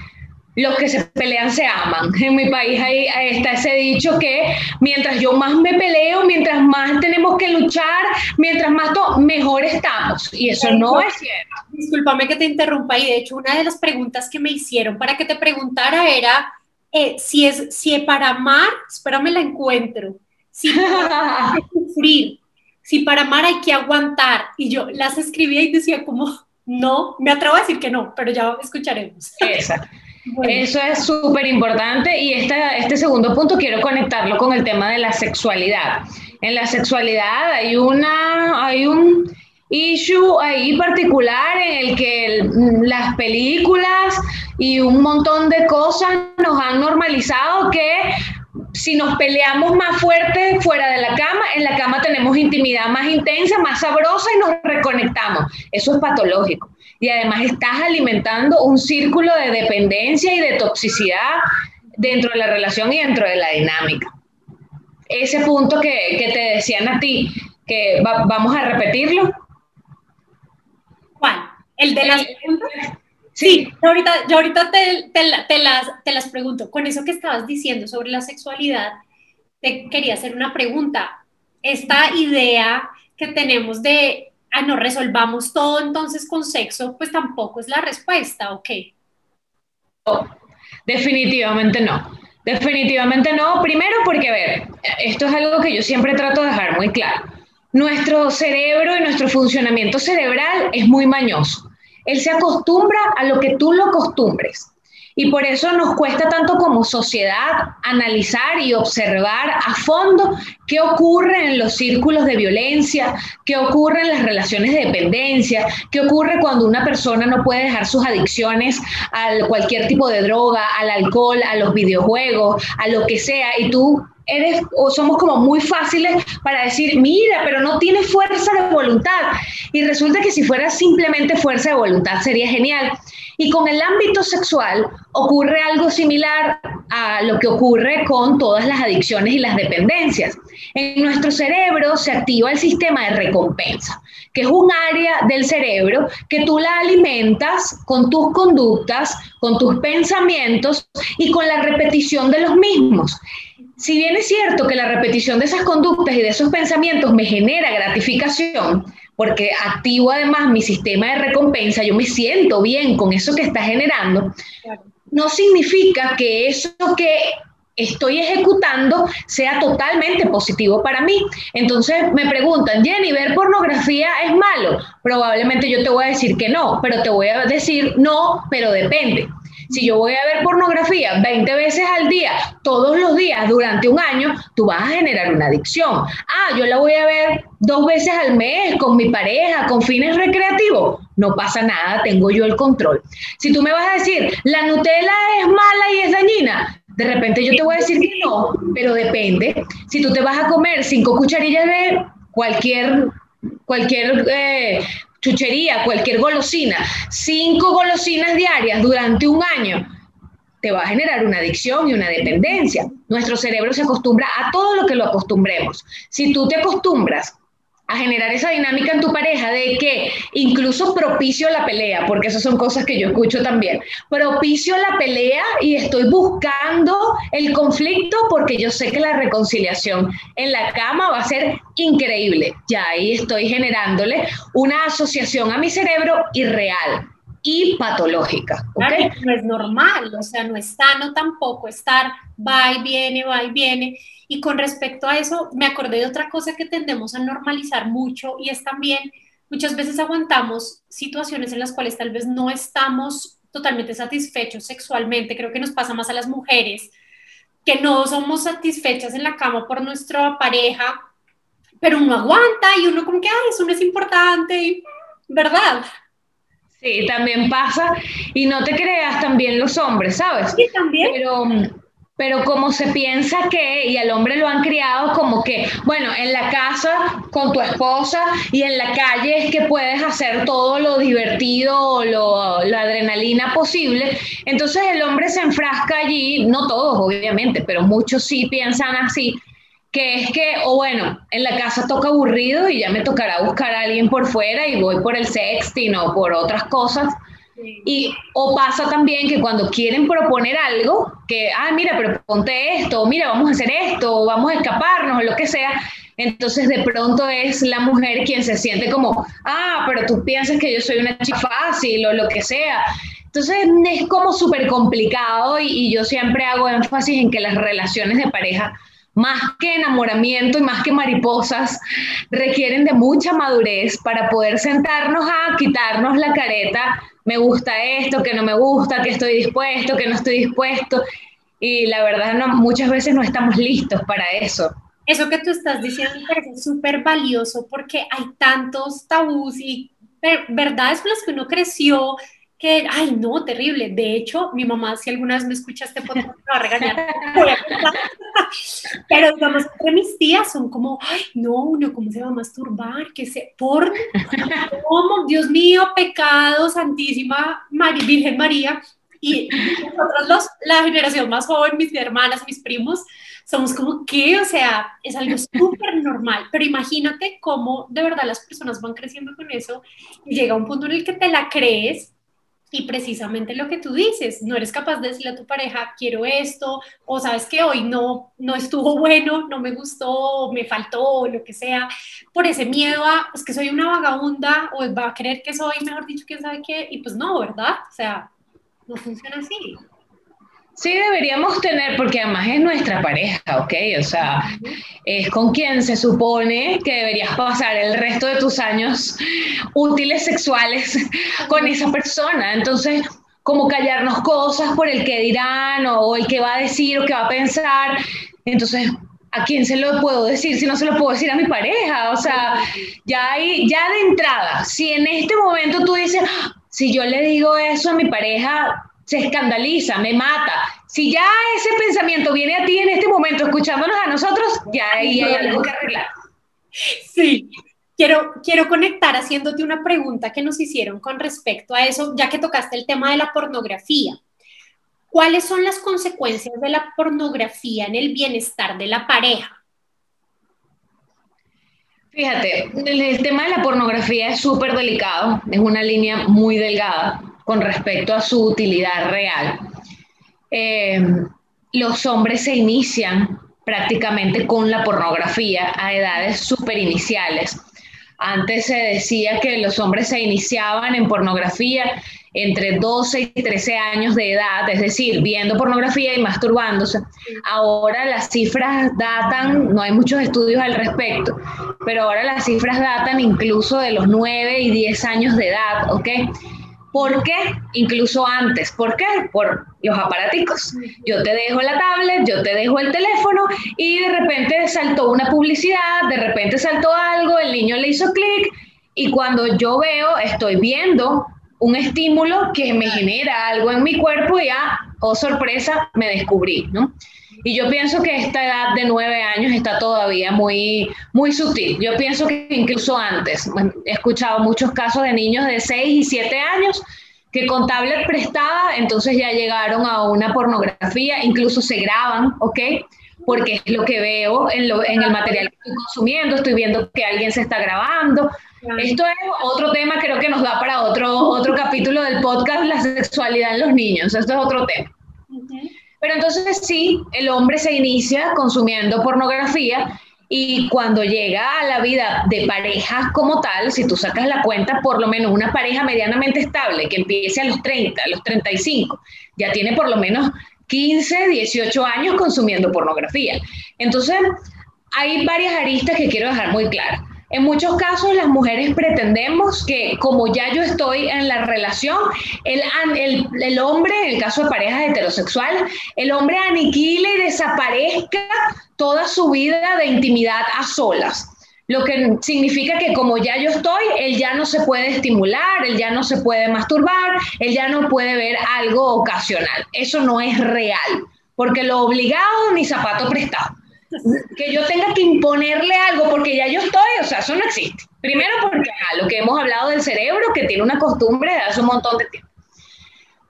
Speaker 2: los que se pelean se aman. En mi país ahí está ese dicho que mientras yo más me peleo, mientras más tenemos que luchar, mientras más mejor estamos. Y eso no es cierto.
Speaker 1: Discúlpame que te interrumpa y de hecho una de las preguntas que me hicieron para que te preguntara era eh, si es si para amar, espérame la encuentro, si para sufrir si para amar hay que aguantar. Y yo las escribía y decía como, no, me atrevo a decir que no, pero ya escucharemos.
Speaker 2: Exacto. Eso es súper importante y este segundo punto quiero conectarlo con el tema de la sexualidad. En la sexualidad hay, una, hay un issue ahí particular en el que las películas y un montón de cosas nos han normalizado que si nos peleamos más fuerte fuera de la cama, en la cama tenemos intimidad más intensa, más sabrosa y nos reconectamos. Eso es patológico. Y además estás alimentando un círculo de dependencia y de toxicidad dentro de la relación y dentro de la dinámica. Ese punto que, te decían a ti, que vamos a repetirlo.
Speaker 1: ¿Cuál? ¿El de las Sí, yo ahorita, yo ahorita te, te, las, te las pregunto. Con eso que estabas diciendo sobre la sexualidad, te quería hacer una pregunta. Esta idea que tenemos de, ah, no resolvamos todo entonces con sexo, pues tampoco es la respuesta, ¿ok?
Speaker 2: definitivamente no. Definitivamente no. Primero porque, a ver, esto es algo que yo siempre trato de dejar muy claro. Nuestro cerebro y nuestro funcionamiento cerebral es muy mañoso. Él se acostumbra a lo que tú lo acostumbres. Y por eso nos cuesta tanto como sociedad analizar y observar a fondo qué ocurre en los círculos de violencia, qué ocurre en las relaciones de dependencia, qué ocurre cuando una persona no puede dejar sus adicciones a cualquier tipo de droga, al alcohol, a los videojuegos, a lo que sea, y tú eres o somos como muy fáciles para decir, mira, pero no tiene fuerza de voluntad. Y resulta que si fuera simplemente fuerza de voluntad sería genial. Y con el ámbito sexual ocurre algo similar a lo que ocurre con todas las adicciones y las dependencias. En nuestro cerebro se activa el sistema de recompensa, que es un área del cerebro que tú la alimentas con tus conductas, con tus pensamientos y con la repetición de los mismos si bien es cierto que la repetición de esas conductas y de esos pensamientos me genera gratificación, porque activo además mi sistema de recompensa, yo me siento bien con eso que está generando, no significa que eso que estoy ejecutando sea totalmente positivo para mí. Entonces me preguntan, Jenny, ¿ver pornografía es malo? Probablemente yo te voy a decir que no, pero te voy a decir no, pero depende. Si yo voy a ver pornografía 20 veces al día, todos los días, durante un año, tú vas a generar una adicción. Ah, yo la voy a ver dos veces al mes con mi pareja, con fines recreativos. No pasa nada, tengo yo el control. Si tú me vas a decir, la Nutella es mala y es dañina, de repente yo te voy a decir que no, pero depende. Si tú te vas a comer cinco cucharillas de cualquier cualquier eh, chuchería, cualquier golosina, cinco golosinas diarias durante un año, te va a generar una adicción y una dependencia. Nuestro cerebro se acostumbra a todo lo que lo acostumbremos. Si tú te acostumbras a generar esa dinámica en tu pareja de que incluso propicio la pelea, porque esas son cosas que yo escucho también, propicio la pelea y estoy buscando el conflicto porque yo sé que la reconciliación en la cama va a ser increíble. Ya ahí estoy generándole una asociación a mi cerebro irreal y patológica.
Speaker 1: no es normal, o sea, no es sano tampoco estar va y viene, va y viene. Y con respecto a eso, me acordé de otra cosa que tendemos a normalizar mucho y es también, muchas veces aguantamos situaciones en las cuales tal vez no estamos totalmente satisfechos sexualmente, creo que nos pasa más a las mujeres, que no somos satisfechas en la cama por nuestra pareja, pero uno aguanta y uno como que, ay, eso no es importante, ¿verdad?
Speaker 2: Sí, también pasa, y no te creas también los hombres, ¿sabes?
Speaker 1: Sí, también.
Speaker 2: Pero pero como se piensa que, y al hombre lo han criado como que, bueno, en la casa con tu esposa y en la calle es que puedes hacer todo lo divertido, lo, la adrenalina posible, entonces el hombre se enfrasca allí, no todos obviamente, pero muchos sí piensan así, que es que, o bueno, en la casa toca aburrido y ya me tocará buscar a alguien por fuera y voy por el sexting o por otras cosas. Y o pasa también que cuando quieren proponer algo, que, ah, mira, pero ponte esto, mira, vamos a hacer esto, vamos a escaparnos, o lo que sea, entonces de pronto es la mujer quien se siente como, ah, pero tú piensas que yo soy una chica fácil o lo que sea. Entonces es como súper complicado y, y yo siempre hago énfasis en que las relaciones de pareja más que enamoramiento y más que mariposas, requieren de mucha madurez para poder sentarnos a quitarnos la careta me gusta esto, que no me gusta, que estoy dispuesto, que no estoy dispuesto. Y la verdad, no, muchas veces no estamos listos para eso.
Speaker 1: Eso que tú estás diciendo me parece súper valioso porque hay tantos tabús y verdades con las que uno creció que, ay, no, terrible. De hecho, mi mamá, si alguna vez me escuchaste, pues me va a regañar. Pero digamos, entre mis tías son como, ay, no, uno, ¿cómo se va a masturbar? ¿Qué se, por, ¿cómo? Dios mío, pecado, Santísima María, Virgen María. Y nosotros, los, la generación más joven, mis hermanas, mis primos, somos como que, o sea, es algo súper normal, pero imagínate cómo de verdad las personas van creciendo con eso y llega un punto en el que te la crees y precisamente lo que tú dices, no eres capaz de decirle a tu pareja, quiero esto, o sabes que hoy no, no estuvo bueno, no me gustó, me faltó, lo que sea, por ese miedo a, es que soy una vagabunda, o va a creer que soy, mejor dicho, quién sabe qué, y pues no, ¿verdad? O sea, no funciona así.
Speaker 2: Sí, deberíamos tener, porque además es nuestra pareja, ¿ok? O sea, es con quien se supone que deberías pasar el resto de tus años útiles sexuales con esa persona. Entonces, como callarnos cosas por el que dirán o el que va a decir o que va a pensar. Entonces, ¿a quién se lo puedo decir si no se lo puedo decir a mi pareja? O sea, ya hay, ya de entrada, si en este momento tú dices, ah, si yo le digo eso a mi pareja, se escandaliza, me mata. Si ya ese pensamiento viene a ti en este momento, escuchándonos a nosotros, ya ahí hay algo que arreglar.
Speaker 1: Sí, quiero, quiero conectar haciéndote una pregunta que nos hicieron con respecto a eso, ya que tocaste el tema de la pornografía. ¿Cuáles son las consecuencias de la pornografía en el bienestar de la pareja?
Speaker 2: Fíjate, el, tema de la pornografía es súper delicado, es una línea muy delgada con respecto a su utilidad real. Eh, los hombres se inician prácticamente con la pornografía a edades súper iniciales. Antes se decía que los hombres se iniciaban en pornografía entre 12 y 13 años de edad, es decir, viendo pornografía y masturbándose. Ahora las cifras datan, no hay muchos estudios al respecto, pero ahora las cifras datan incluso de los 9 y 10 años de edad, ¿ok? ¿Por qué? Incluso antes. ¿Por qué? Por los aparaticos. Yo te dejo la tablet, yo te dejo el teléfono y de repente saltó una publicidad, de repente saltó algo, el niño le hizo clic y cuando yo veo, estoy viendo un estímulo que me genera algo en mi cuerpo y ya, oh sorpresa, me descubrí, ¿no? Y yo pienso que esta edad de nueve años está todavía muy, muy sutil. Yo pienso que incluso antes, he escuchado muchos casos de niños de seis y siete años que con tablet prestada, entonces ya llegaron a una pornografía, incluso se graban, ¿ok? Porque es lo que veo en, lo, en el material que estoy consumiendo, estoy viendo que alguien se está grabando, esto es otro tema, creo que nos da para otro, otro capítulo del podcast, la sexualidad en los niños. Esto es otro tema. Pero entonces sí, el hombre se inicia consumiendo pornografía y cuando llega a la vida de pareja como tal, si tú sacas la cuenta, por lo menos una pareja medianamente estable que empiece a los 30, a los 35, ya tiene por lo menos 15, 18 años consumiendo pornografía. Entonces, hay varias aristas que quiero dejar muy claras. En muchos casos las mujeres pretendemos que como ya yo estoy en la relación, el, el, hombre, en el caso de parejas heterosexuales, el hombre aniquile y desaparezca toda su vida de intimidad a solas. Lo que significa que como ya yo estoy, él ya no se puede estimular, él ya no se puede masturbar, él ya no puede ver algo ocasional. Eso no es real, porque lo obligado ni zapato prestado que yo tenga que imponerle algo porque ya yo estoy, o sea, eso no existe. Primero porque lo que hemos hablado del cerebro, que tiene una costumbre de hace un montón de tiempo.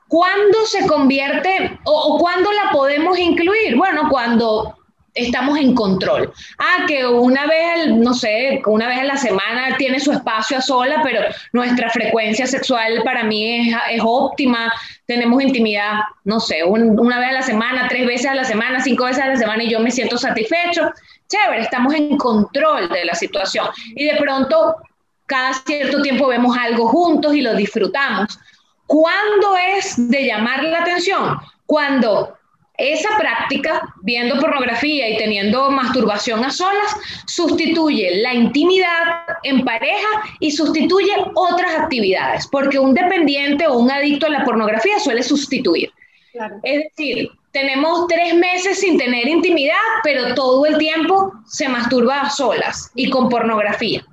Speaker 2: ¿Cuándo se convierte o, o cuándo la podemos incluir? Bueno, cuando estamos en control. Ah, que una vez, no sé, una vez a la semana tiene su espacio a sola, pero nuestra frecuencia sexual para mí es, es óptima, tenemos intimidad, no sé, una vez a la semana, tres veces a la semana, cinco veces a la semana y yo me siento satisfecho. Chévere, estamos en control de la situación. Y de pronto, cada cierto tiempo vemos algo juntos y lo disfrutamos. ¿Cuándo es de llamar la atención? Cuando esa práctica, viendo pornografía y teniendo masturbación a solas, sustituye la intimidad en pareja y sustituye otras actividades, porque un dependiente o un adicto a la pornografía suele sustituir. Es decir, tenemos tres meses sin tener intimidad, pero todo el tiempo se masturba a solas y con pornografía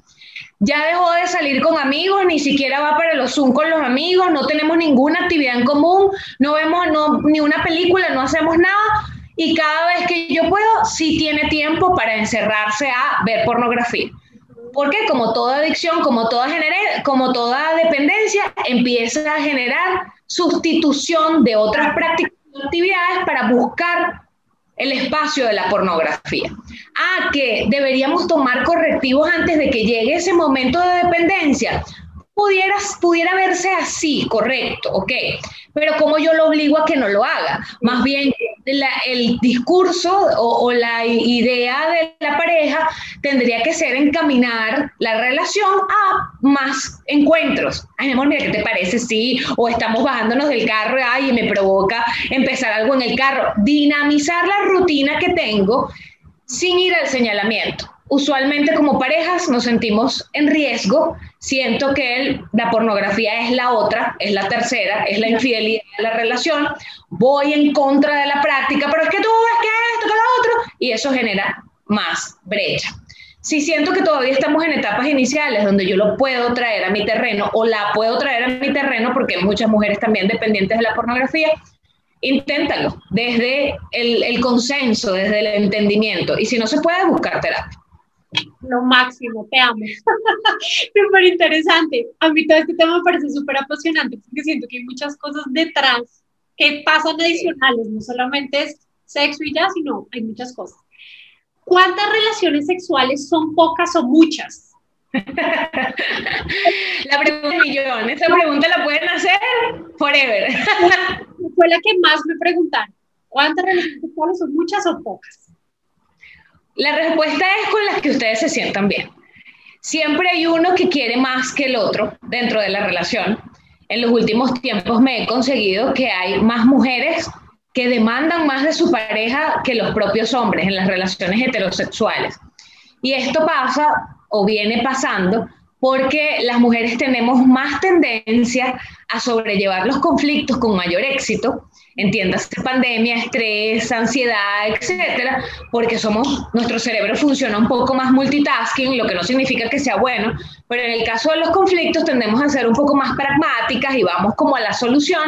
Speaker 2: ya dejó de salir con amigos, ni siquiera va para los Zoom con los amigos, no tenemos ninguna actividad en común, no vemos ni una película, no hacemos nada. Y cada vez que yo puedo, sí tiene tiempo para encerrarse a ver pornografía. Porque como toda adicción, como toda, como toda dependencia, empieza a generar sustitución de otras prácticas y actividades para buscar el espacio de la pornografía. Ah, que deberíamos tomar correctivos antes de que llegue ese momento de dependencia. Pudieras, pudiera verse así, correcto, ok, pero como yo lo obligo a que no lo haga, más bien el discurso o, la idea de la pareja tendría que ser encaminar la relación a más encuentros. Ay, mi amor, mira, ¿qué te parece? Sí, o estamos bajándonos del carro, ay, me provoca empezar algo en el carro. Dinamizar la rutina que tengo sin ir al señalamiento. Usualmente como parejas nos sentimos en riesgo siento que la pornografía es la otra, es la tercera, es la infidelidad de la relación, voy en contra de la práctica, pero es que tú ves que esto, que lo otro, y eso genera más brecha. Si siento que todavía estamos en etapas iniciales donde yo lo puedo traer a mi terreno o la puedo traer a mi terreno, porque hay muchas mujeres también dependientes de la pornografía, inténtalo desde el, consenso, desde el entendimiento. Y si no se puede, buscar terapia
Speaker 1: lo máximo, te amo. súper interesante. A mí todo este tema me parece súper apasionante porque siento que hay muchas cosas detrás que pasan adicionales, no solamente es sexo y ya, sino hay muchas cosas. ¿Cuántas relaciones sexuales son pocas o muchas?
Speaker 2: La pregunta millón, esa pregunta la pueden hacer forever.
Speaker 1: Fue la que más me preguntaron. ¿Cuántas relaciones sexuales son muchas o pocas?
Speaker 2: La respuesta es con las que ustedes se sientan bien. Siempre hay uno que quiere más que el otro dentro de la relación. En los últimos tiempos me he conseguido que hay más mujeres que demandan más de su pareja que los propios hombres en las relaciones heterosexuales. Y esto pasa o viene pasando porque las mujeres tenemos más tendencia a sobrellevar los conflictos con mayor éxito entiendas pandemia, estrés, ansiedad, etcétera, porque somos, nuestro cerebro funciona un poco más multitasking, lo que no significa que sea bueno, pero en el caso de los conflictos tendemos a ser un poco más pragmáticas y vamos como a la solución.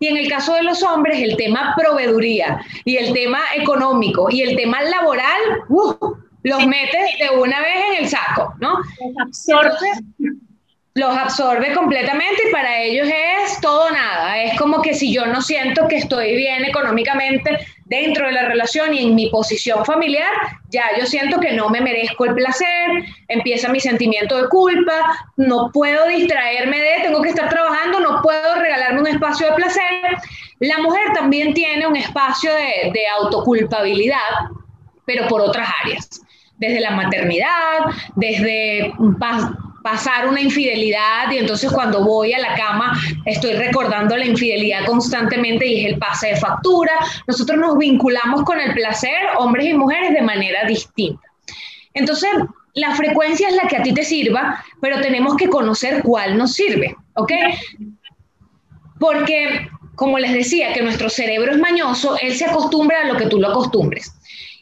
Speaker 2: Y en el caso de los hombres, el tema proveeduría y el tema económico y el tema laboral, uh, los metes de una vez en el saco, ¿no? Absorbe los absorbe completamente y para ellos es todo nada. Es como que si yo no siento que estoy bien económicamente dentro de la relación y en mi posición familiar, ya yo siento que no me merezco el placer, empieza mi sentimiento de culpa, no puedo distraerme de, tengo que estar trabajando, no puedo regalarme un espacio de placer. La mujer también tiene un espacio de, de autoculpabilidad, pero por otras áreas desde la maternidad, desde pasar una infidelidad y entonces cuando voy a la cama estoy recordando la infidelidad constantemente y es el pase de factura. Nosotros nos vinculamos con el placer, hombres y mujeres, de manera distinta. Entonces, la frecuencia es la que a ti te sirva, pero tenemos que conocer cuál nos sirve, ¿ok? Porque, como les decía, que nuestro cerebro es mañoso, él se acostumbra a lo que tú lo acostumbres.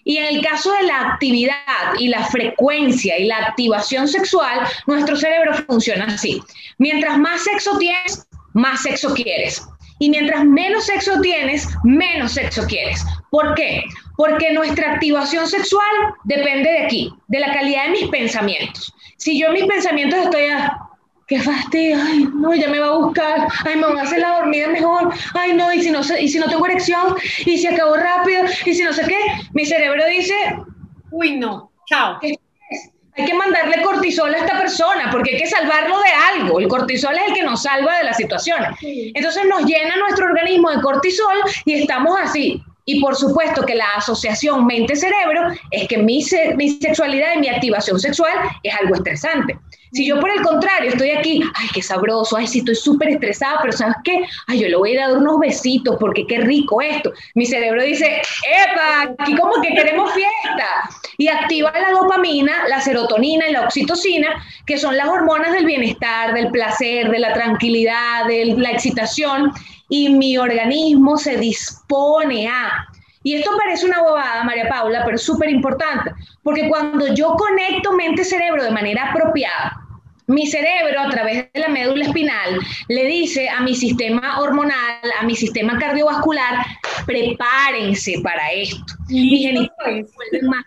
Speaker 2: Y en el caso de la actividad y la frecuencia y la activación sexual, nuestro cerebro funciona así. Mientras más sexo tienes, más sexo quieres. Y mientras menos sexo tienes, menos sexo quieres. ¿Por qué? Porque nuestra activación sexual depende de aquí, de la calidad de mis pensamientos. Si yo mis pensamientos estoy qué fastidio, ay, no, ya me va a buscar, ay, me voy a hacer la dormida mejor, ay, no, y si no, y si no tengo erección, y si acabo rápido, y si no sé qué, mi cerebro dice,
Speaker 1: uy, no, chao.
Speaker 2: Hay que mandarle cortisol a esta persona porque hay que salvarlo de algo. El cortisol es el que nos salva de la situación. Entonces nos llena nuestro organismo de cortisol y estamos así. Y por supuesto que la asociación mente-cerebro es que mi, mi sexualidad y mi activación sexual es algo estresante. Si yo por el contrario estoy aquí, ay, qué sabroso, ay, sí, estoy súper estresada, pero ¿sabes qué? Ay, yo le voy a dar unos besitos porque qué rico esto. Mi cerebro dice, ¡epa! Aquí como que queremos fiesta. Y activa la dopamina, la serotonina y la oxitocina, que son las hormonas del bienestar, del placer, de la tranquilidad, de la excitación. Y mi organismo se dispone a y esto parece una bobada, María Paula, pero es súper importante, porque cuando yo conecto mente-cerebro de manera apropiada, mi cerebro, a través de la médula espinal, le dice a mi sistema hormonal, a mi sistema cardiovascular, prepárense para esto. Mi genitales más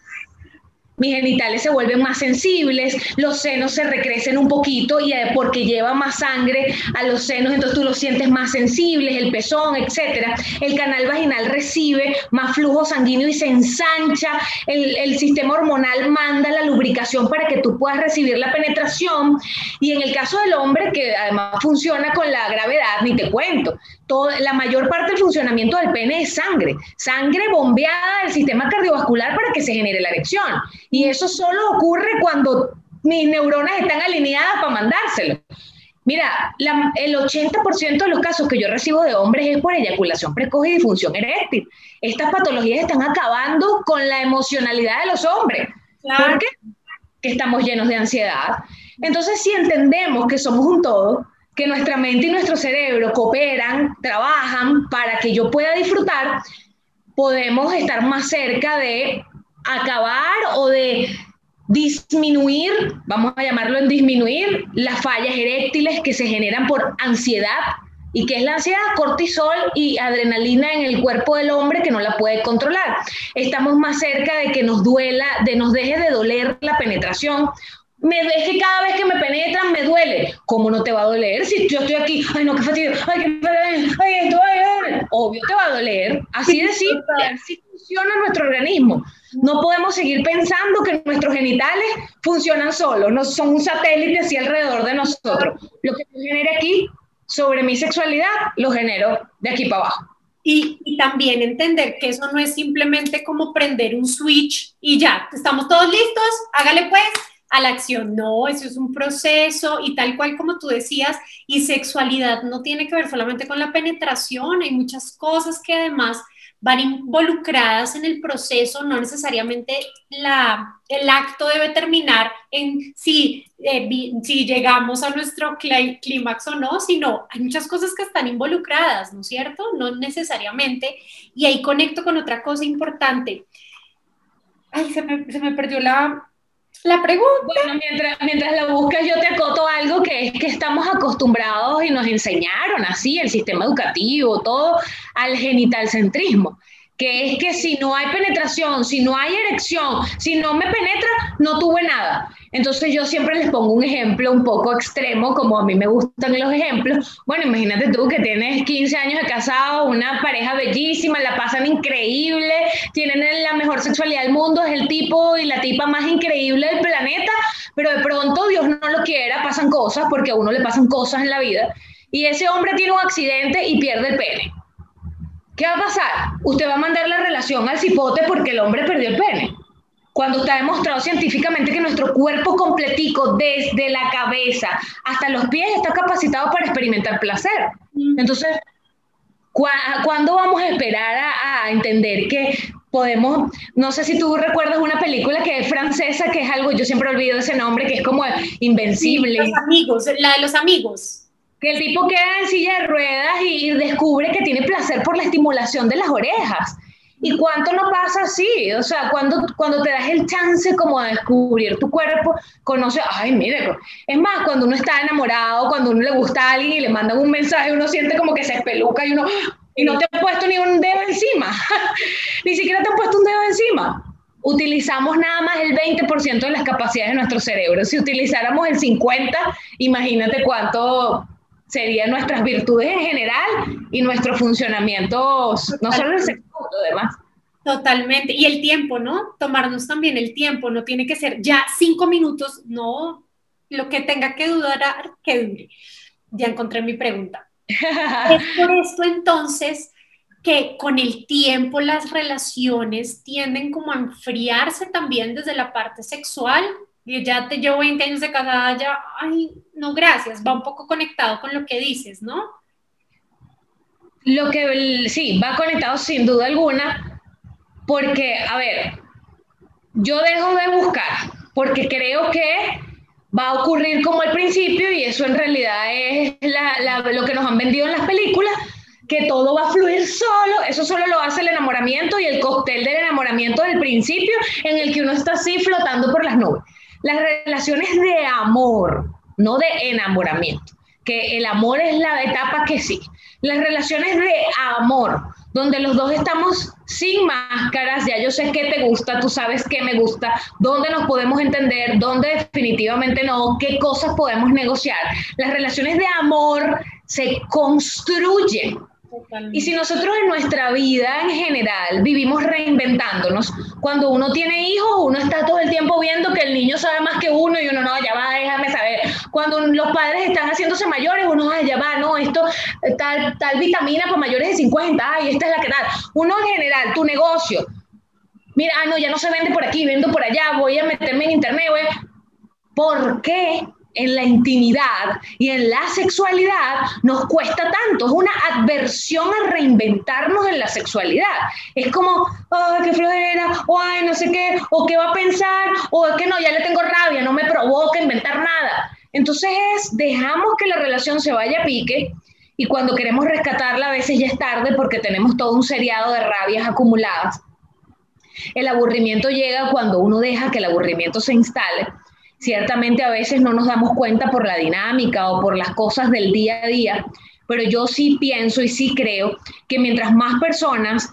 Speaker 2: mis genitales se vuelven más sensibles, los senos se recrecen un poquito y eh, porque lleva más sangre a los senos, entonces tú los sientes más sensibles, el pezón, etcétera. El canal vaginal recibe más flujo sanguíneo y se ensancha, el, el sistema hormonal manda la lubricación para que tú puedas recibir la penetración y en el caso del hombre que además funciona con la gravedad, ni te cuento, la mayor parte del funcionamiento del pene es sangre, sangre bombeada del sistema cardiovascular para que se genere la erección. Y eso solo ocurre cuando mis neuronas están alineadas para mandárselo. Mira, el 80% de los casos que yo recibo de hombres es por eyaculación precoz y disfunción eréctil. Estas patologías están acabando con la emocionalidad de los hombres. ¿Por qué? que estamos llenos de ansiedad. Entonces, si entendemos que somos un todo, que nuestra mente y nuestro cerebro cooperan, trabajan para que yo pueda disfrutar, podemos estar más cerca de acabar o de disminuir, vamos a llamarlo en disminuir, las fallas eréctiles que se generan por ansiedad ¿Y qué es la ansiedad? Cortisol y adrenalina en el cuerpo del hombre que no la puede controlar. Estamos más cerca de que nos duela, de nos deje de doler la penetración. Me, es que cada vez que me penetran me duele. ¿Cómo no te va a doler si yo estoy aquí? Ay, no, qué fastidio. Ay, qué ay, esto, ay, ay. Obvio te va a doler. Así de simple, así funciona nuestro organismo. No podemos seguir pensando que nuestros genitales funcionan solos, no son un satélite así alrededor de nosotros. Lo que se genera aquí sobre mi sexualidad lo genero de aquí para abajo.
Speaker 1: Y, y, también entender que eso no es simplemente como prender un switch y ya, estamos todos listos, hágale pues a la acción. No, eso es un proceso y tal cual como tú decías, y sexualidad no tiene que ver solamente con la penetración, hay muchas cosas que además van involucradas en el proceso, no necesariamente la, el acto debe terminar en si, eh, si llegamos a nuestro clímax o no, sino hay muchas cosas que están involucradas, ¿no es cierto? No necesariamente. Y ahí conecto con otra cosa importante. Ay, se me, se me perdió la, la pregunta.
Speaker 2: Bueno, mientras, mientras la buscas, yo te acoto algo que es que estamos acostumbrados y nos enseñaron así, el sistema educativo, todo, al genitalcentrismo que es que si no hay penetración, si no hay erección, si no me penetra, no tuve nada. Entonces yo siempre les pongo un ejemplo un poco extremo, como a mí me gustan los ejemplos. Bueno, imagínate tú que tienes 15 años de casado, una pareja bellísima, la pasan increíble, tienen la mejor sexualidad del mundo, es el tipo y la tipa más increíble del planeta, pero de pronto Dios no lo quiera, pasan cosas, porque a uno le pasan cosas en la vida, y ese hombre tiene un accidente y pierde el pene ¿Qué va a pasar? Usted va a mandar la relación al cipote porque el hombre perdió el pene. Cuando está demostrado científicamente que nuestro cuerpo completico, desde la cabeza hasta los pies, está capacitado para experimentar placer. Entonces, ¿cuándo vamos a esperar a, entender que podemos, no sé si tú recuerdas una película que es francesa, que es algo, yo siempre olvido ese nombre, que es como invencible.
Speaker 1: los amigos, la de los amigos
Speaker 2: que el tipo queda en silla de ruedas y descubre que tiene placer por la estimulación de las orejas. ¿Y cuánto no pasa así? O sea, cuando, cuando te das el chance como de descubrir tu cuerpo, conoce, ay, mire, es más, cuando uno está enamorado, cuando uno le gusta a alguien y le mandan un mensaje, uno siente como que se espeluca y uno, y no te han puesto ni un dedo encima, ni siquiera te han puesto un dedo encima. Utilizamos nada más el 20% de las capacidades de nuestro cerebro. Si utilizáramos el 50%, imagínate cuánto serían nuestras virtudes en general y nuestros funcionamientos, no solo el sexo, demás.
Speaker 1: Totalmente. Y el tiempo, ¿no? Tomarnos también el tiempo, no tiene que ser ya cinco minutos, no, lo que tenga que durar, que dure. Ya encontré mi pregunta. es por esto entonces que con el tiempo las relaciones tienden como a enfriarse también desde la parte sexual y ya te llevo 20 años de casada, ya, ay, no, gracias, va un poco conectado con lo que dices, ¿no?
Speaker 2: Lo que sí, va conectado sin duda alguna, porque, a ver, yo dejo de buscar, porque creo que va a ocurrir como al principio, y eso en realidad es lo que nos han vendido en las películas, que todo va a fluir solo, eso solo lo hace el enamoramiento y el cóctel del enamoramiento del principio, en el que uno está así flotando por las nubes. Las relaciones de amor, no de enamoramiento, que el amor es la etapa que sí. Las relaciones de amor, donde los dos estamos sin máscaras, ya yo sé qué te gusta, tú sabes qué me gusta, dónde nos podemos entender, dónde definitivamente no, qué cosas podemos negociar. Las relaciones de amor se construyen y si nosotros en nuestra vida en general vivimos reinventándonos, cuando uno tiene hijos, uno está todo el tiempo viendo que el niño sabe más que uno y uno no, ya va, déjame saber. Cuando los padres están haciéndose mayores, uno, ya va, no, esto, tal, tal vitamina para mayores de 50, ay, esta es la que tal. Uno en general, tu negocio, mira, ah, no, ya no se vende por aquí, vendo por allá, voy a meterme en internet, ¿Por qué en la intimidad y en la sexualidad nos cuesta tanto. Es una adversión a reinventarnos en la sexualidad. Es como, ay, qué flojera, o ay, no sé qué, o qué va a pensar, o es que no, ya le tengo rabia, no me provoca inventar nada. Entonces es, dejamos que la relación se vaya a pique y cuando queremos rescatarla a veces ya es tarde porque tenemos todo un seriado de rabias acumuladas. El aburrimiento llega cuando uno deja que el aburrimiento se instale Ciertamente a veces no nos damos cuenta por la dinámica o por las cosas del día a día, pero yo sí pienso y sí creo que mientras más personas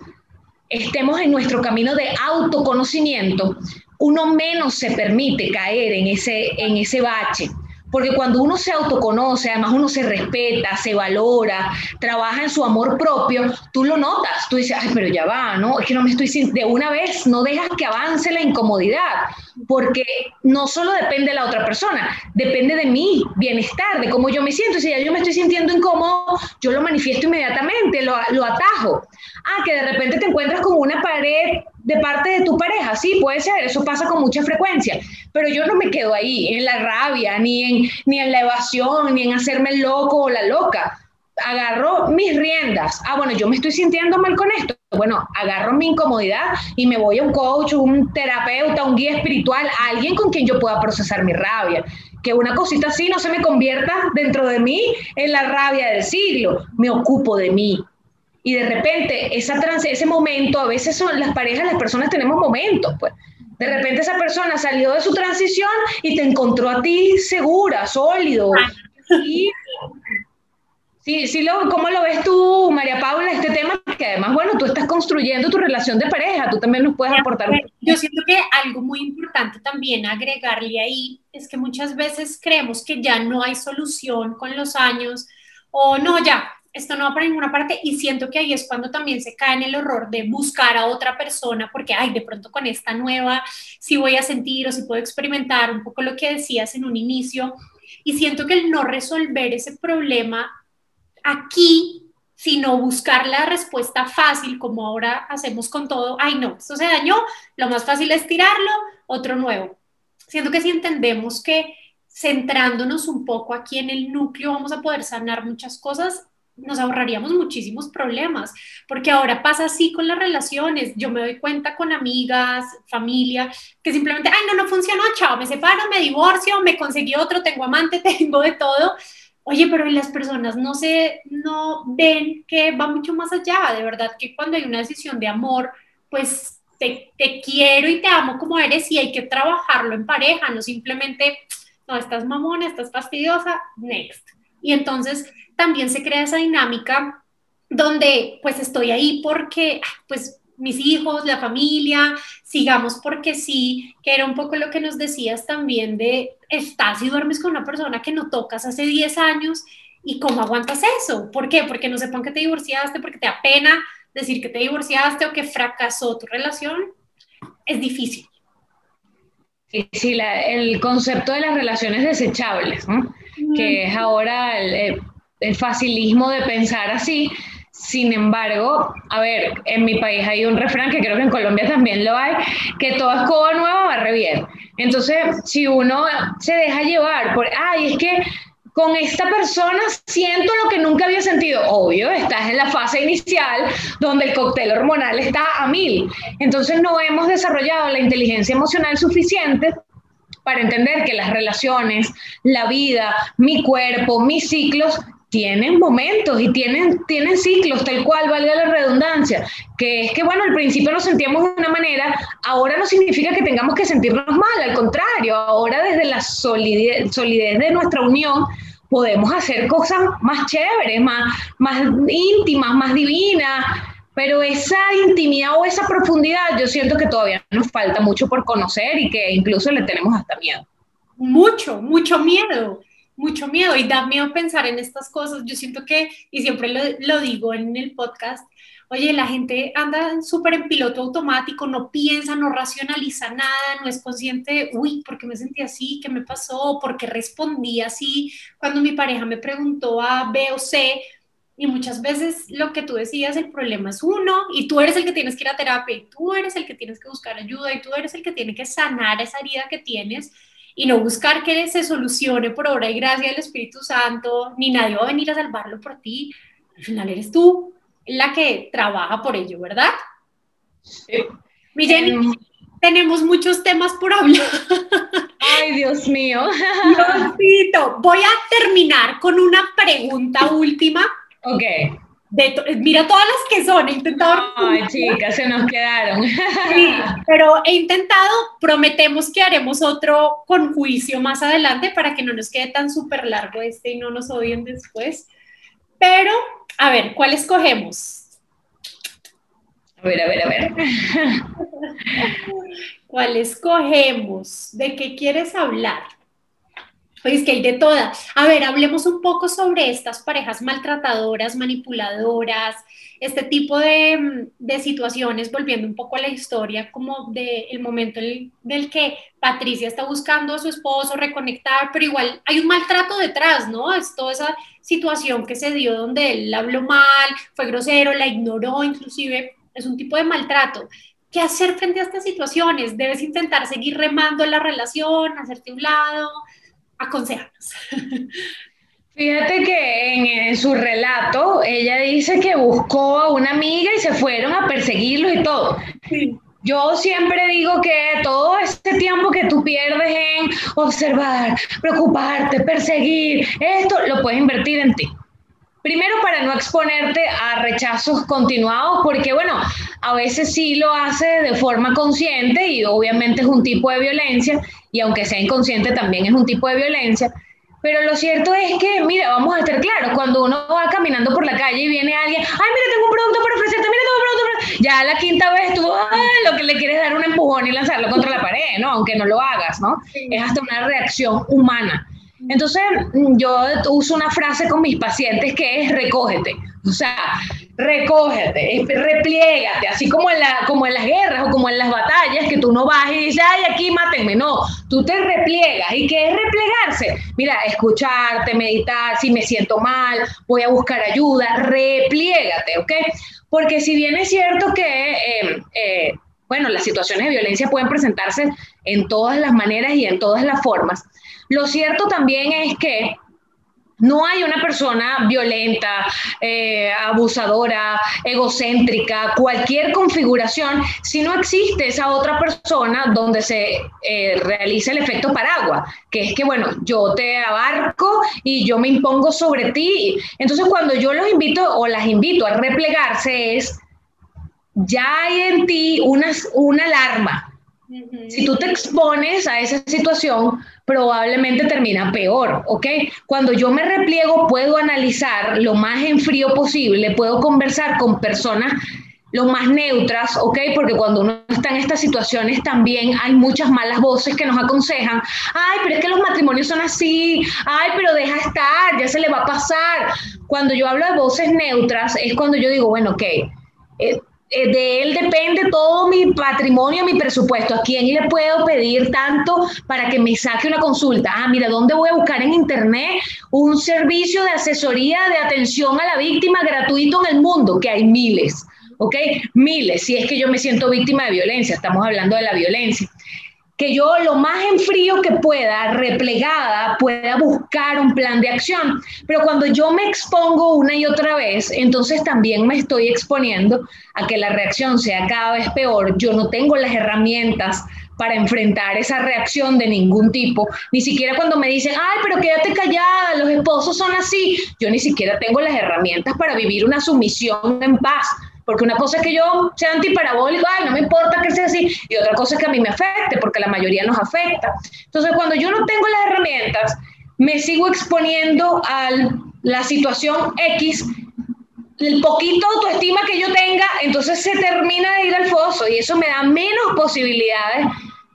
Speaker 2: estemos en nuestro camino de autoconocimiento, uno menos se permite caer en ese, en ese bache porque cuando uno se autoconoce, además uno se respeta, se valora, trabaja en su amor propio, tú lo notas, tú dices, ay, pero ya va, ¿no? Es que no me estoy sintiendo, de una vez no dejas que avance la incomodidad, porque no solo depende de la otra persona, depende de mi bienestar, de cómo yo me siento. Si ya yo me estoy sintiendo incómodo, yo lo manifiesto inmediatamente, lo, lo atajo. Ah, que de repente te encuentras como una pared de parte de tu pareja, sí, puede ser, eso pasa con mucha frecuencia, pero yo no me quedo ahí en la rabia, ni en, ni en la evasión, ni en hacerme el loco o la loca. Agarro mis riendas. Ah, bueno, yo me estoy sintiendo mal con esto. Bueno, agarro mi incomodidad y me voy a un coach, un terapeuta, un guía espiritual, alguien con quien yo pueda procesar mi rabia. Que una cosita así no se me convierta dentro de mí en la rabia del siglo. Me ocupo de mí, y de repente esa ese momento, a veces son las parejas, las personas tenemos momentos, pues. De repente esa persona salió de su transición y te encontró a ti segura, sólido. Y, sí, sí, lo, ¿cómo lo ves tú, María Paula, este tema? Que además, bueno, tú estás construyendo tu relación de pareja, tú también nos puedes aportar.
Speaker 1: Yo siento que algo muy importante también agregarle ahí es que muchas veces creemos que ya no hay solución con los años o no, ya, esto no va para ninguna parte y siento que ahí es cuando también se cae en el horror de buscar a otra persona porque, ay, de pronto con esta nueva sí voy a sentir o si puedo experimentar un poco lo que decías en un inicio y siento que el no resolver ese problema aquí, sino buscar la respuesta fácil como ahora hacemos con todo, ay no, esto se dañó, lo más fácil es tirarlo, otro nuevo. Siento que si entendemos que centrándonos un poco aquí en el núcleo vamos a poder sanar muchas cosas, nos ahorraríamos muchísimos problemas, porque ahora pasa así con las relaciones. Yo me doy cuenta con amigas, familia, que simplemente, ay, no, no funcionó, chao, me separo, me divorcio, me conseguí otro, tengo amante, tengo de todo. Oye, pero las personas no se, no ven que va mucho más allá, de verdad que cuando hay una decisión de amor, pues te, te quiero y te amo como eres y hay que trabajarlo en pareja, no simplemente, no, estás mamona, estás fastidiosa, next. Y entonces también se crea esa dinámica donde pues estoy ahí porque pues mis hijos, la familia, sigamos porque sí, que era un poco lo que nos decías también de estás y duermes con una persona que no tocas hace 10 años y cómo aguantas eso. ¿Por qué? Porque no sepan que te divorciaste, porque te da pena decir que te divorciaste o que fracasó tu relación. Es difícil.
Speaker 2: Sí, sí el concepto de las relaciones desechables, que es ahora el, el facilismo de pensar así. Sin embargo, a ver, en mi país hay un refrán que creo que en Colombia también lo hay, que toda escoba nueva barre bien. Entonces, si uno se deja llevar por, ay, es que con esta persona siento lo que nunca había sentido. Obvio, estás en la fase inicial donde el cóctel hormonal está a mil. Entonces no hemos desarrollado la inteligencia emocional suficiente para entender que las relaciones, la vida, mi cuerpo, mis ciclos tienen momentos y tienen, tienen ciclos, tal cual, valga la redundancia, que es que, bueno, al principio nos sentíamos de una manera, ahora no significa que tengamos que sentirnos mal, al contrario, ahora desde la solidez, solidez de nuestra unión podemos hacer cosas más chéveres, más, más íntimas, más divinas, pero esa intimidad o esa profundidad yo siento que todavía nos falta mucho por conocer y que incluso le tenemos hasta miedo.
Speaker 1: Mucho, mucho miedo mucho miedo y da miedo pensar en estas cosas. Yo siento que, y siempre lo, digo en el podcast, oye, la gente anda súper en piloto automático, no piensa, no racionaliza nada, no es consciente uy, ¿por qué me sentí así? ¿Qué me pasó? ¿Por qué respondí así cuando mi pareja me preguntó A, B o C? Y muchas veces lo que tú decías, el problema es uno y tú eres el que tienes que ir a terapia y tú eres el que tienes que buscar ayuda y tú eres el que tiene que sanar esa herida que tienes y no buscar que se solucione por obra y gracia del Espíritu Santo, ni nadie va a venir a salvarlo por ti. Al final eres tú la que trabaja por ello, ¿verdad? Sí. Mi em, tenemos muchos temas por hablar.
Speaker 2: Ay, Dios mío.
Speaker 1: Diosito. Voy a terminar con una pregunta última.
Speaker 2: Ok.
Speaker 1: Mira todas las que son, he intentado...
Speaker 2: Ay, chicas, se nos quedaron.
Speaker 1: Sí, pero he intentado, prometemos que haremos otro con juicio más adelante para que no nos quede tan súper largo este y no nos odien después. Pero, a ver, ¿cuál escogemos?
Speaker 2: A ver, a ver, a ver.
Speaker 1: ¿Cuál escogemos? ¿De qué quieres hablar? Pues que hay de todas. A ver, hablemos un poco sobre estas parejas maltratadoras, manipuladoras, este tipo de, situaciones, volviendo un poco a la historia, como del momento en del que Patricia está buscando a su esposo, reconectar, pero igual hay un maltrato detrás, ¿no? Es toda esa situación que se dio donde él habló mal, fue grosero, la ignoró, inclusive es un tipo de maltrato. ¿Qué hacer frente a estas situaciones? Debes intentar seguir remando la relación, hacerte un lado, aconsejarnos.
Speaker 2: Fíjate que en, su relato ella dice que buscó a una amiga y se fueron a perseguirlos y todo. Yo siempre digo que todo este tiempo que tú pierdes en observar, preocuparte, perseguir, esto lo puedes invertir en ti. Primero para no exponerte a rechazos continuados, porque bueno, a veces sí lo hace de forma consciente y obviamente es un tipo de violencia, y aunque sea inconsciente también es un tipo de violencia. Pero lo cierto es que, mira, vamos a estar claros, cuando uno va caminando por la calle y viene alguien, ay, mira, tengo un producto para ofrecerte, mira, tengo un producto para... Ya la quinta vez tú lo que le quieres dar un empujón y lanzarlo contra la pared, ¿no? Aunque no lo hagas, ¿no? Es hasta una reacción humana. Entonces, yo uso una frase con mis pacientes que es recógete. O sea, recógete, repliégate, así como en, la, como en las guerras o como en las batallas, que tú no vas y dices, ay, aquí mátenme. No, tú te repliegas. ¿Y qué es replegarse? Mira, escucharte, meditar, si me siento mal, voy a buscar ayuda, repliégate, ¿ok? Porque si bien es cierto que, eh, eh, bueno, las situaciones de violencia pueden presentarse en todas las maneras y en todas las formas, lo cierto también es que no hay una persona violenta, eh, abusadora, egocéntrica, cualquier configuración, si no existe esa otra persona donde se eh, realiza el efecto paraguas, que es que, bueno, yo te abarco y yo me impongo sobre ti. Entonces, cuando yo los invito o las invito a replegarse es, ya hay en ti una, una alarma. Si tú te expones a esa situación, probablemente termina peor, ¿ok? Cuando yo me repliego, puedo analizar lo más en frío posible, puedo conversar con personas lo más neutras, ¿ok? Porque cuando uno está en estas situaciones también hay muchas malas voces que nos aconsejan, ay, pero es que los matrimonios son así, ay, pero deja estar, ya se le va a pasar. Cuando yo hablo de voces neutras es cuando yo digo, bueno, ok, eh, de él depende todo mi patrimonio, mi presupuesto. ¿A quién le puedo pedir tanto para que me saque una consulta? Ah, mira, ¿dónde voy a buscar en internet un servicio de asesoría de atención a la víctima gratuito en el mundo? Que hay miles, ¿ok? Miles, si es que yo me siento víctima de violencia, estamos hablando de la violencia que yo lo más en frío que pueda, replegada, pueda buscar un plan de acción. Pero cuando yo me expongo una y otra vez, entonces también me estoy exponiendo a que la reacción sea cada vez peor. Yo no tengo las herramientas para enfrentar esa reacción de ningún tipo. Ni siquiera cuando me dicen, ay, pero quédate callada, los esposos son así. Yo ni siquiera tengo las herramientas para vivir una sumisión en paz. Porque una cosa es que yo sea antiparabólico, ay, no me importa que sea así, y otra cosa es que a mí me afecte, porque la mayoría nos afecta. Entonces, cuando yo no tengo las herramientas, me sigo exponiendo a la situación X, el poquito autoestima que yo tenga, entonces se termina de ir al foso y eso me da menos posibilidades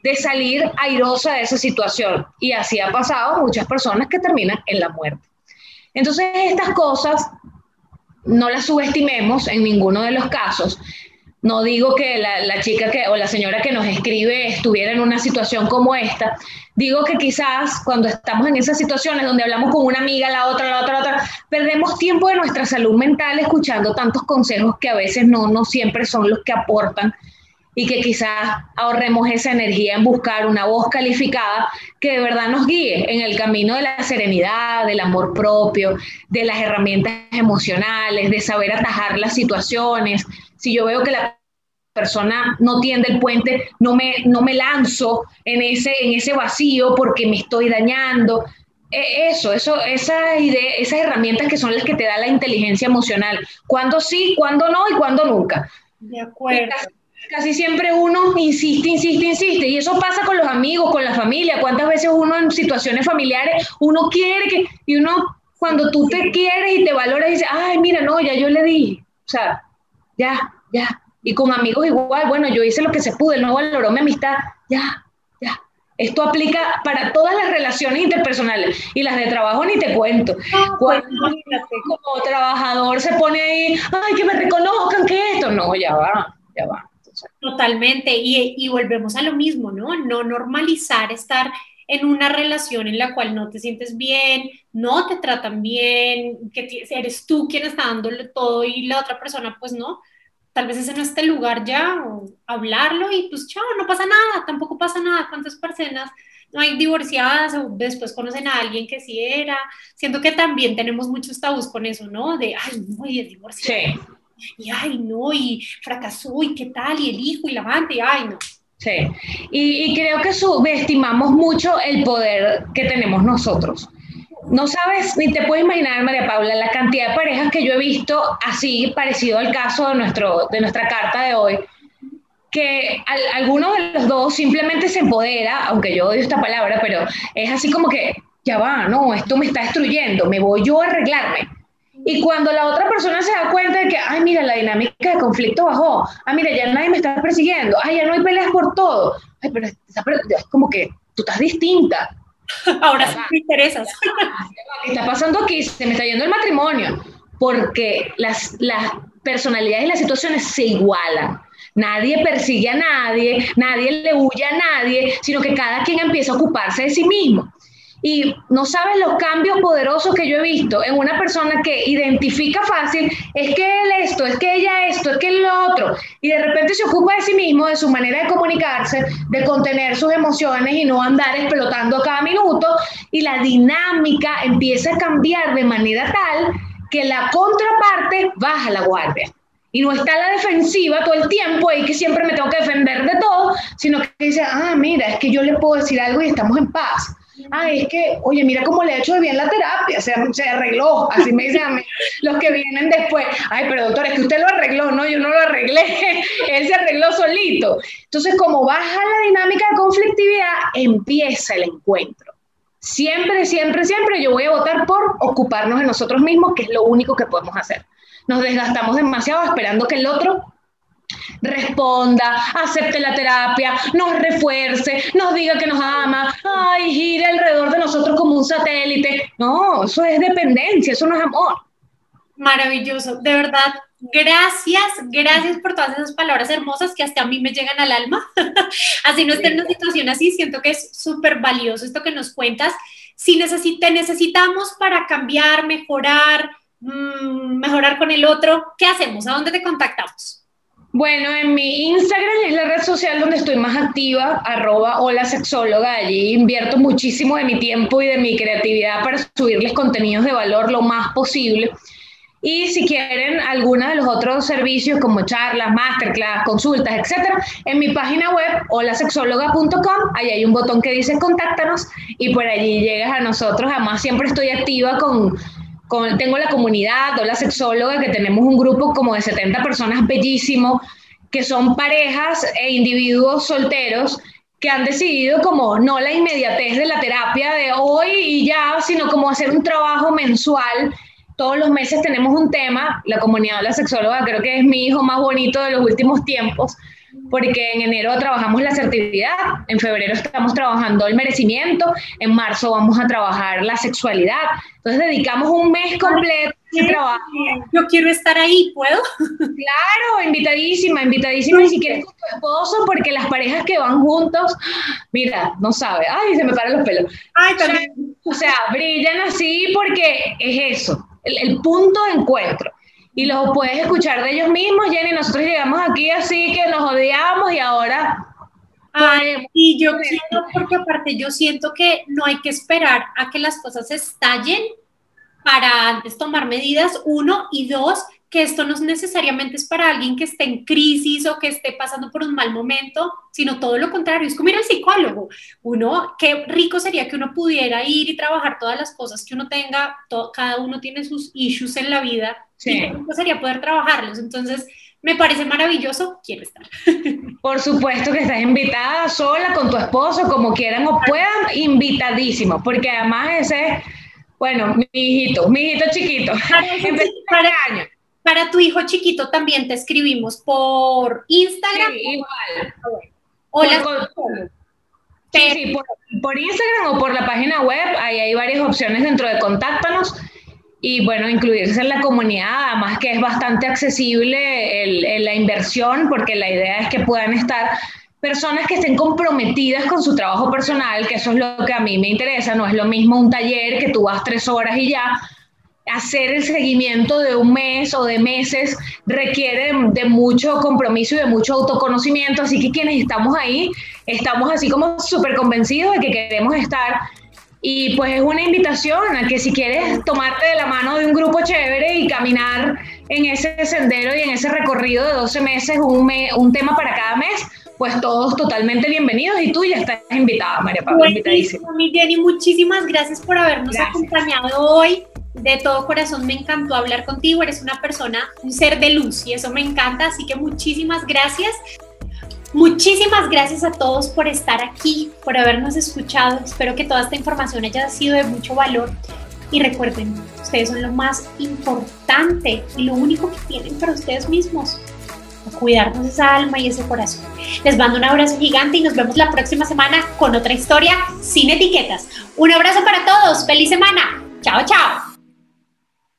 Speaker 2: de salir airosa de esa situación. Y así ha pasado muchas personas que terminan en la muerte. Entonces, estas cosas no la subestimemos en ninguno de los casos. No digo que la, chica que, o la señora que nos escribe estuviera en una situación como esta. Digo que quizás cuando estamos en esas situaciones donde hablamos con una amiga, la otra, la otra, la otra, perdemos tiempo de nuestra salud mental escuchando tantos consejos que a veces no, no siempre son los que aportan y que quizás ahorremos esa energía en buscar una voz calificada que de verdad nos guíe en el camino de la serenidad, del amor propio, de las herramientas emocionales, de saber atajar las situaciones. Si yo veo que la persona no tiende el puente, no me, no me lanzo en ese, en ese vacío porque me estoy dañando. E, eso, eso, esas, esas herramientas que son las que te da la inteligencia emocional. Cuándo sí, cuándo no y cuándo nunca.
Speaker 1: De acuerdo
Speaker 2: casi siempre uno insiste, insiste, insiste. Y eso pasa con los amigos, con la familia. ¿Cuántas veces uno en situaciones familiares, uno quiere que, y uno, cuando tú te quieres y te valoras, dice, ay, mira, no, ya yo le di. O sea, ya, ya. Y con amigos igual, bueno, yo hice lo que se pudo, él no valoró mi amistad, ya, ya. Esto aplica para todas las relaciones interpersonales y las de trabajo ni te cuento. Pues, Cuando como trabajador se pone ahí, ay, que me reconozcan que esto, no, ya va, ya va.
Speaker 1: Totalmente, y, volvemos a lo mismo, ¿no? No normalizar estar en una relación en la cual no te sientes bien, no te tratan bien, que eres tú quien está dándole todo y la otra persona pues no, tal vez es el lugar ya, hablarlo y pues chao, no pasa nada, tampoco pasa nada, cuántas personas no hay divorciadas o después conocen a alguien que sí era, siento que también tenemos muchos tabús con eso, ¿no? De, ay, no, es divorciada. Sí y ay, no, y fracasó, y qué tal, y el hijo, y la amante, y ay, no.
Speaker 2: Sí, y, creo que subestimamos mucho el poder que tenemos nosotros. No sabes, ni te puedes imaginar, María Paula, la cantidad de parejas que yo he visto así, parecido al caso de, nuestro, de nuestra carta de hoy, que alguno de los dos simplemente se empodera, aunque yo odio esta palabra, pero es así como que, ya va, no, esto me está destruyendo, me voy yo a arreglarme. Y cuando la otra persona se da cuenta de que, ay, mira, la dinámica de conflicto bajó, ay, mira, ya nadie me está persiguiendo, ay, ya no hay peleas por todo, ay, pero es como que tú estás distinta.
Speaker 1: Ahora sí me interesas.
Speaker 2: ¿Qué está pasando aquí? Se me está yendo el matrimonio. Porque las, las personalidades y las situaciones se igualan. Nadie persigue a nadie, nadie le huye a nadie, sino que cada quien empieza a ocuparse de sí mismo. Y no sabes los cambios poderosos que yo he visto en una persona que identifica fácil, es que él esto, es que ella esto, es que él lo otro, y de repente se ocupa de sí mismo, de su manera de comunicarse, de contener sus emociones y no andar explotando cada minuto, y la dinámica empieza a cambiar de manera tal que la contraparte baja la guardia. Y no está la defensiva todo el tiempo y que siempre me tengo que defender de todo, sino que dice, ah, mira, es que yo le puedo decir algo y estamos en paz ay, es que, oye, mira cómo le ha hecho de bien la terapia, se, se arregló, así me dicen a mí, los que vienen después, ay, pero doctor, es que usted lo arregló, no, yo no lo arreglé, él se arregló solito. Entonces, como baja la dinámica de conflictividad, empieza el encuentro. Siempre, siempre, siempre yo voy a votar por ocuparnos de nosotros mismos, que es lo único que podemos hacer. Nos desgastamos demasiado esperando que el otro responda, acepte la terapia, nos refuerce, nos diga que nos ama, un satélite. No, eso es dependencia, eso no es amor.
Speaker 1: Maravilloso, de verdad. Gracias, gracias por todas esas palabras hermosas que hasta a mí me llegan al alma. así no esté en una situación así, siento que es súper valioso esto que nos cuentas. Si te necesitamos para cambiar, mejorar, mm, mejorar con el otro, ¿qué hacemos? ¿A dónde te contactamos?
Speaker 2: Bueno, en mi Instagram es la red social donde estoy más activa, arroba hola sexóloga. Allí invierto muchísimo de mi tiempo y de mi creatividad para subirles contenidos de valor lo más posible. Y si quieren alguno de los otros servicios como charlas, masterclass, consultas, etcétera, en mi página web holasexóloga.com, ahí hay un botón que dice contáctanos y por allí llegas a nosotros. Además, siempre estoy activa con tengo la comunidad, o la sexóloga, que tenemos un grupo como de 70 personas bellísimo, que son parejas e individuos solteros que han decidido como no la inmediatez de la terapia de hoy y ya, sino como hacer un trabajo mensual. Todos los meses tenemos un tema, la comunidad de la sexóloga creo que es mi hijo más bonito de los últimos tiempos, porque en enero trabajamos la asertividad, en febrero estamos trabajando el merecimiento, en marzo vamos a trabajar la sexualidad. Entonces dedicamos un mes completo de trabajo.
Speaker 1: Yo quiero estar ahí, ¿puedo?
Speaker 2: Claro, invitadísima, invitadísima, ni siquiera con tu esposo, porque las parejas que van juntos, mira, no sabe, ay, se me paran los pelos.
Speaker 1: Ay, también.
Speaker 2: O sea, brillan así porque es eso, el punto de encuentro. Y los puedes escuchar de ellos mismos, Jenny. Nosotros llegamos aquí así que nos odiamos y ahora
Speaker 1: y yo quiero, porque aparte yo siento que no hay que esperar a que las cosas estallen para antes tomar medidas, uno, y dos, que esto no necesariamente es para alguien que esté en crisis o que esté pasando por un mal momento, sino todo lo contrario, es como ir al psicólogo. Uno, qué rico sería que uno pudiera ir y trabajar todas las cosas que uno tenga, cada uno tiene sus issues en la vida, sí. y qué rico sería poder trabajarlos. Entonces, me parece maravilloso, quiero estar.
Speaker 2: Por supuesto que estás invitada sola, con tu esposo, como quieran o puedan, invitadísimo, porque además ese, bueno, mi hijito, mi hijito chiquito,
Speaker 1: para, para, tu hijo chiquito también te escribimos por Instagram.
Speaker 2: Sí, igual.
Speaker 1: Hola.
Speaker 2: sí, sí, por, por Instagram o por la página web, ahí hay varias opciones dentro de Contáctanos y bueno, incluirse en la comunidad, además que es bastante accesible la inversión, porque la idea es que puedan estar personas que estén comprometidas con su trabajo personal, que eso es lo que a mí me interesa, no es lo mismo un taller que tú vas tres horas y ya, hacer el seguimiento de un mes o de meses requiere de, mucho compromiso y de mucho autoconocimiento, así que quienes estamos ahí, estamos así como súper convencidos de que queremos estar y pues es una invitación a que si quieres tomarte de la mano de un grupo chévere y caminar en ese sendero y en ese recorrido de 12 meses, un, un tema para cada mes, pues todos totalmente bienvenidos y tú ya estás invitada, María Pablo, invitadísima.
Speaker 1: Mi Jenny, muchísimas gracias por habernos acompañado hoy. De todo corazón me encantó hablar contigo, eres una persona, un ser de luz y eso me encanta, así que muchísimas gracias. Muchísimas gracias a todos por estar aquí, por habernos escuchado. Espero que toda esta información haya sido de mucho valor. Y recuerden, ustedes son lo más importante y lo único que tienen para ustedes mismos. Cuidarnos esa alma y ese corazón. Les mando un abrazo gigante y nos vemos la próxima semana con otra historia sin etiquetas. Un abrazo para todos. Feliz semana. Chao, chao.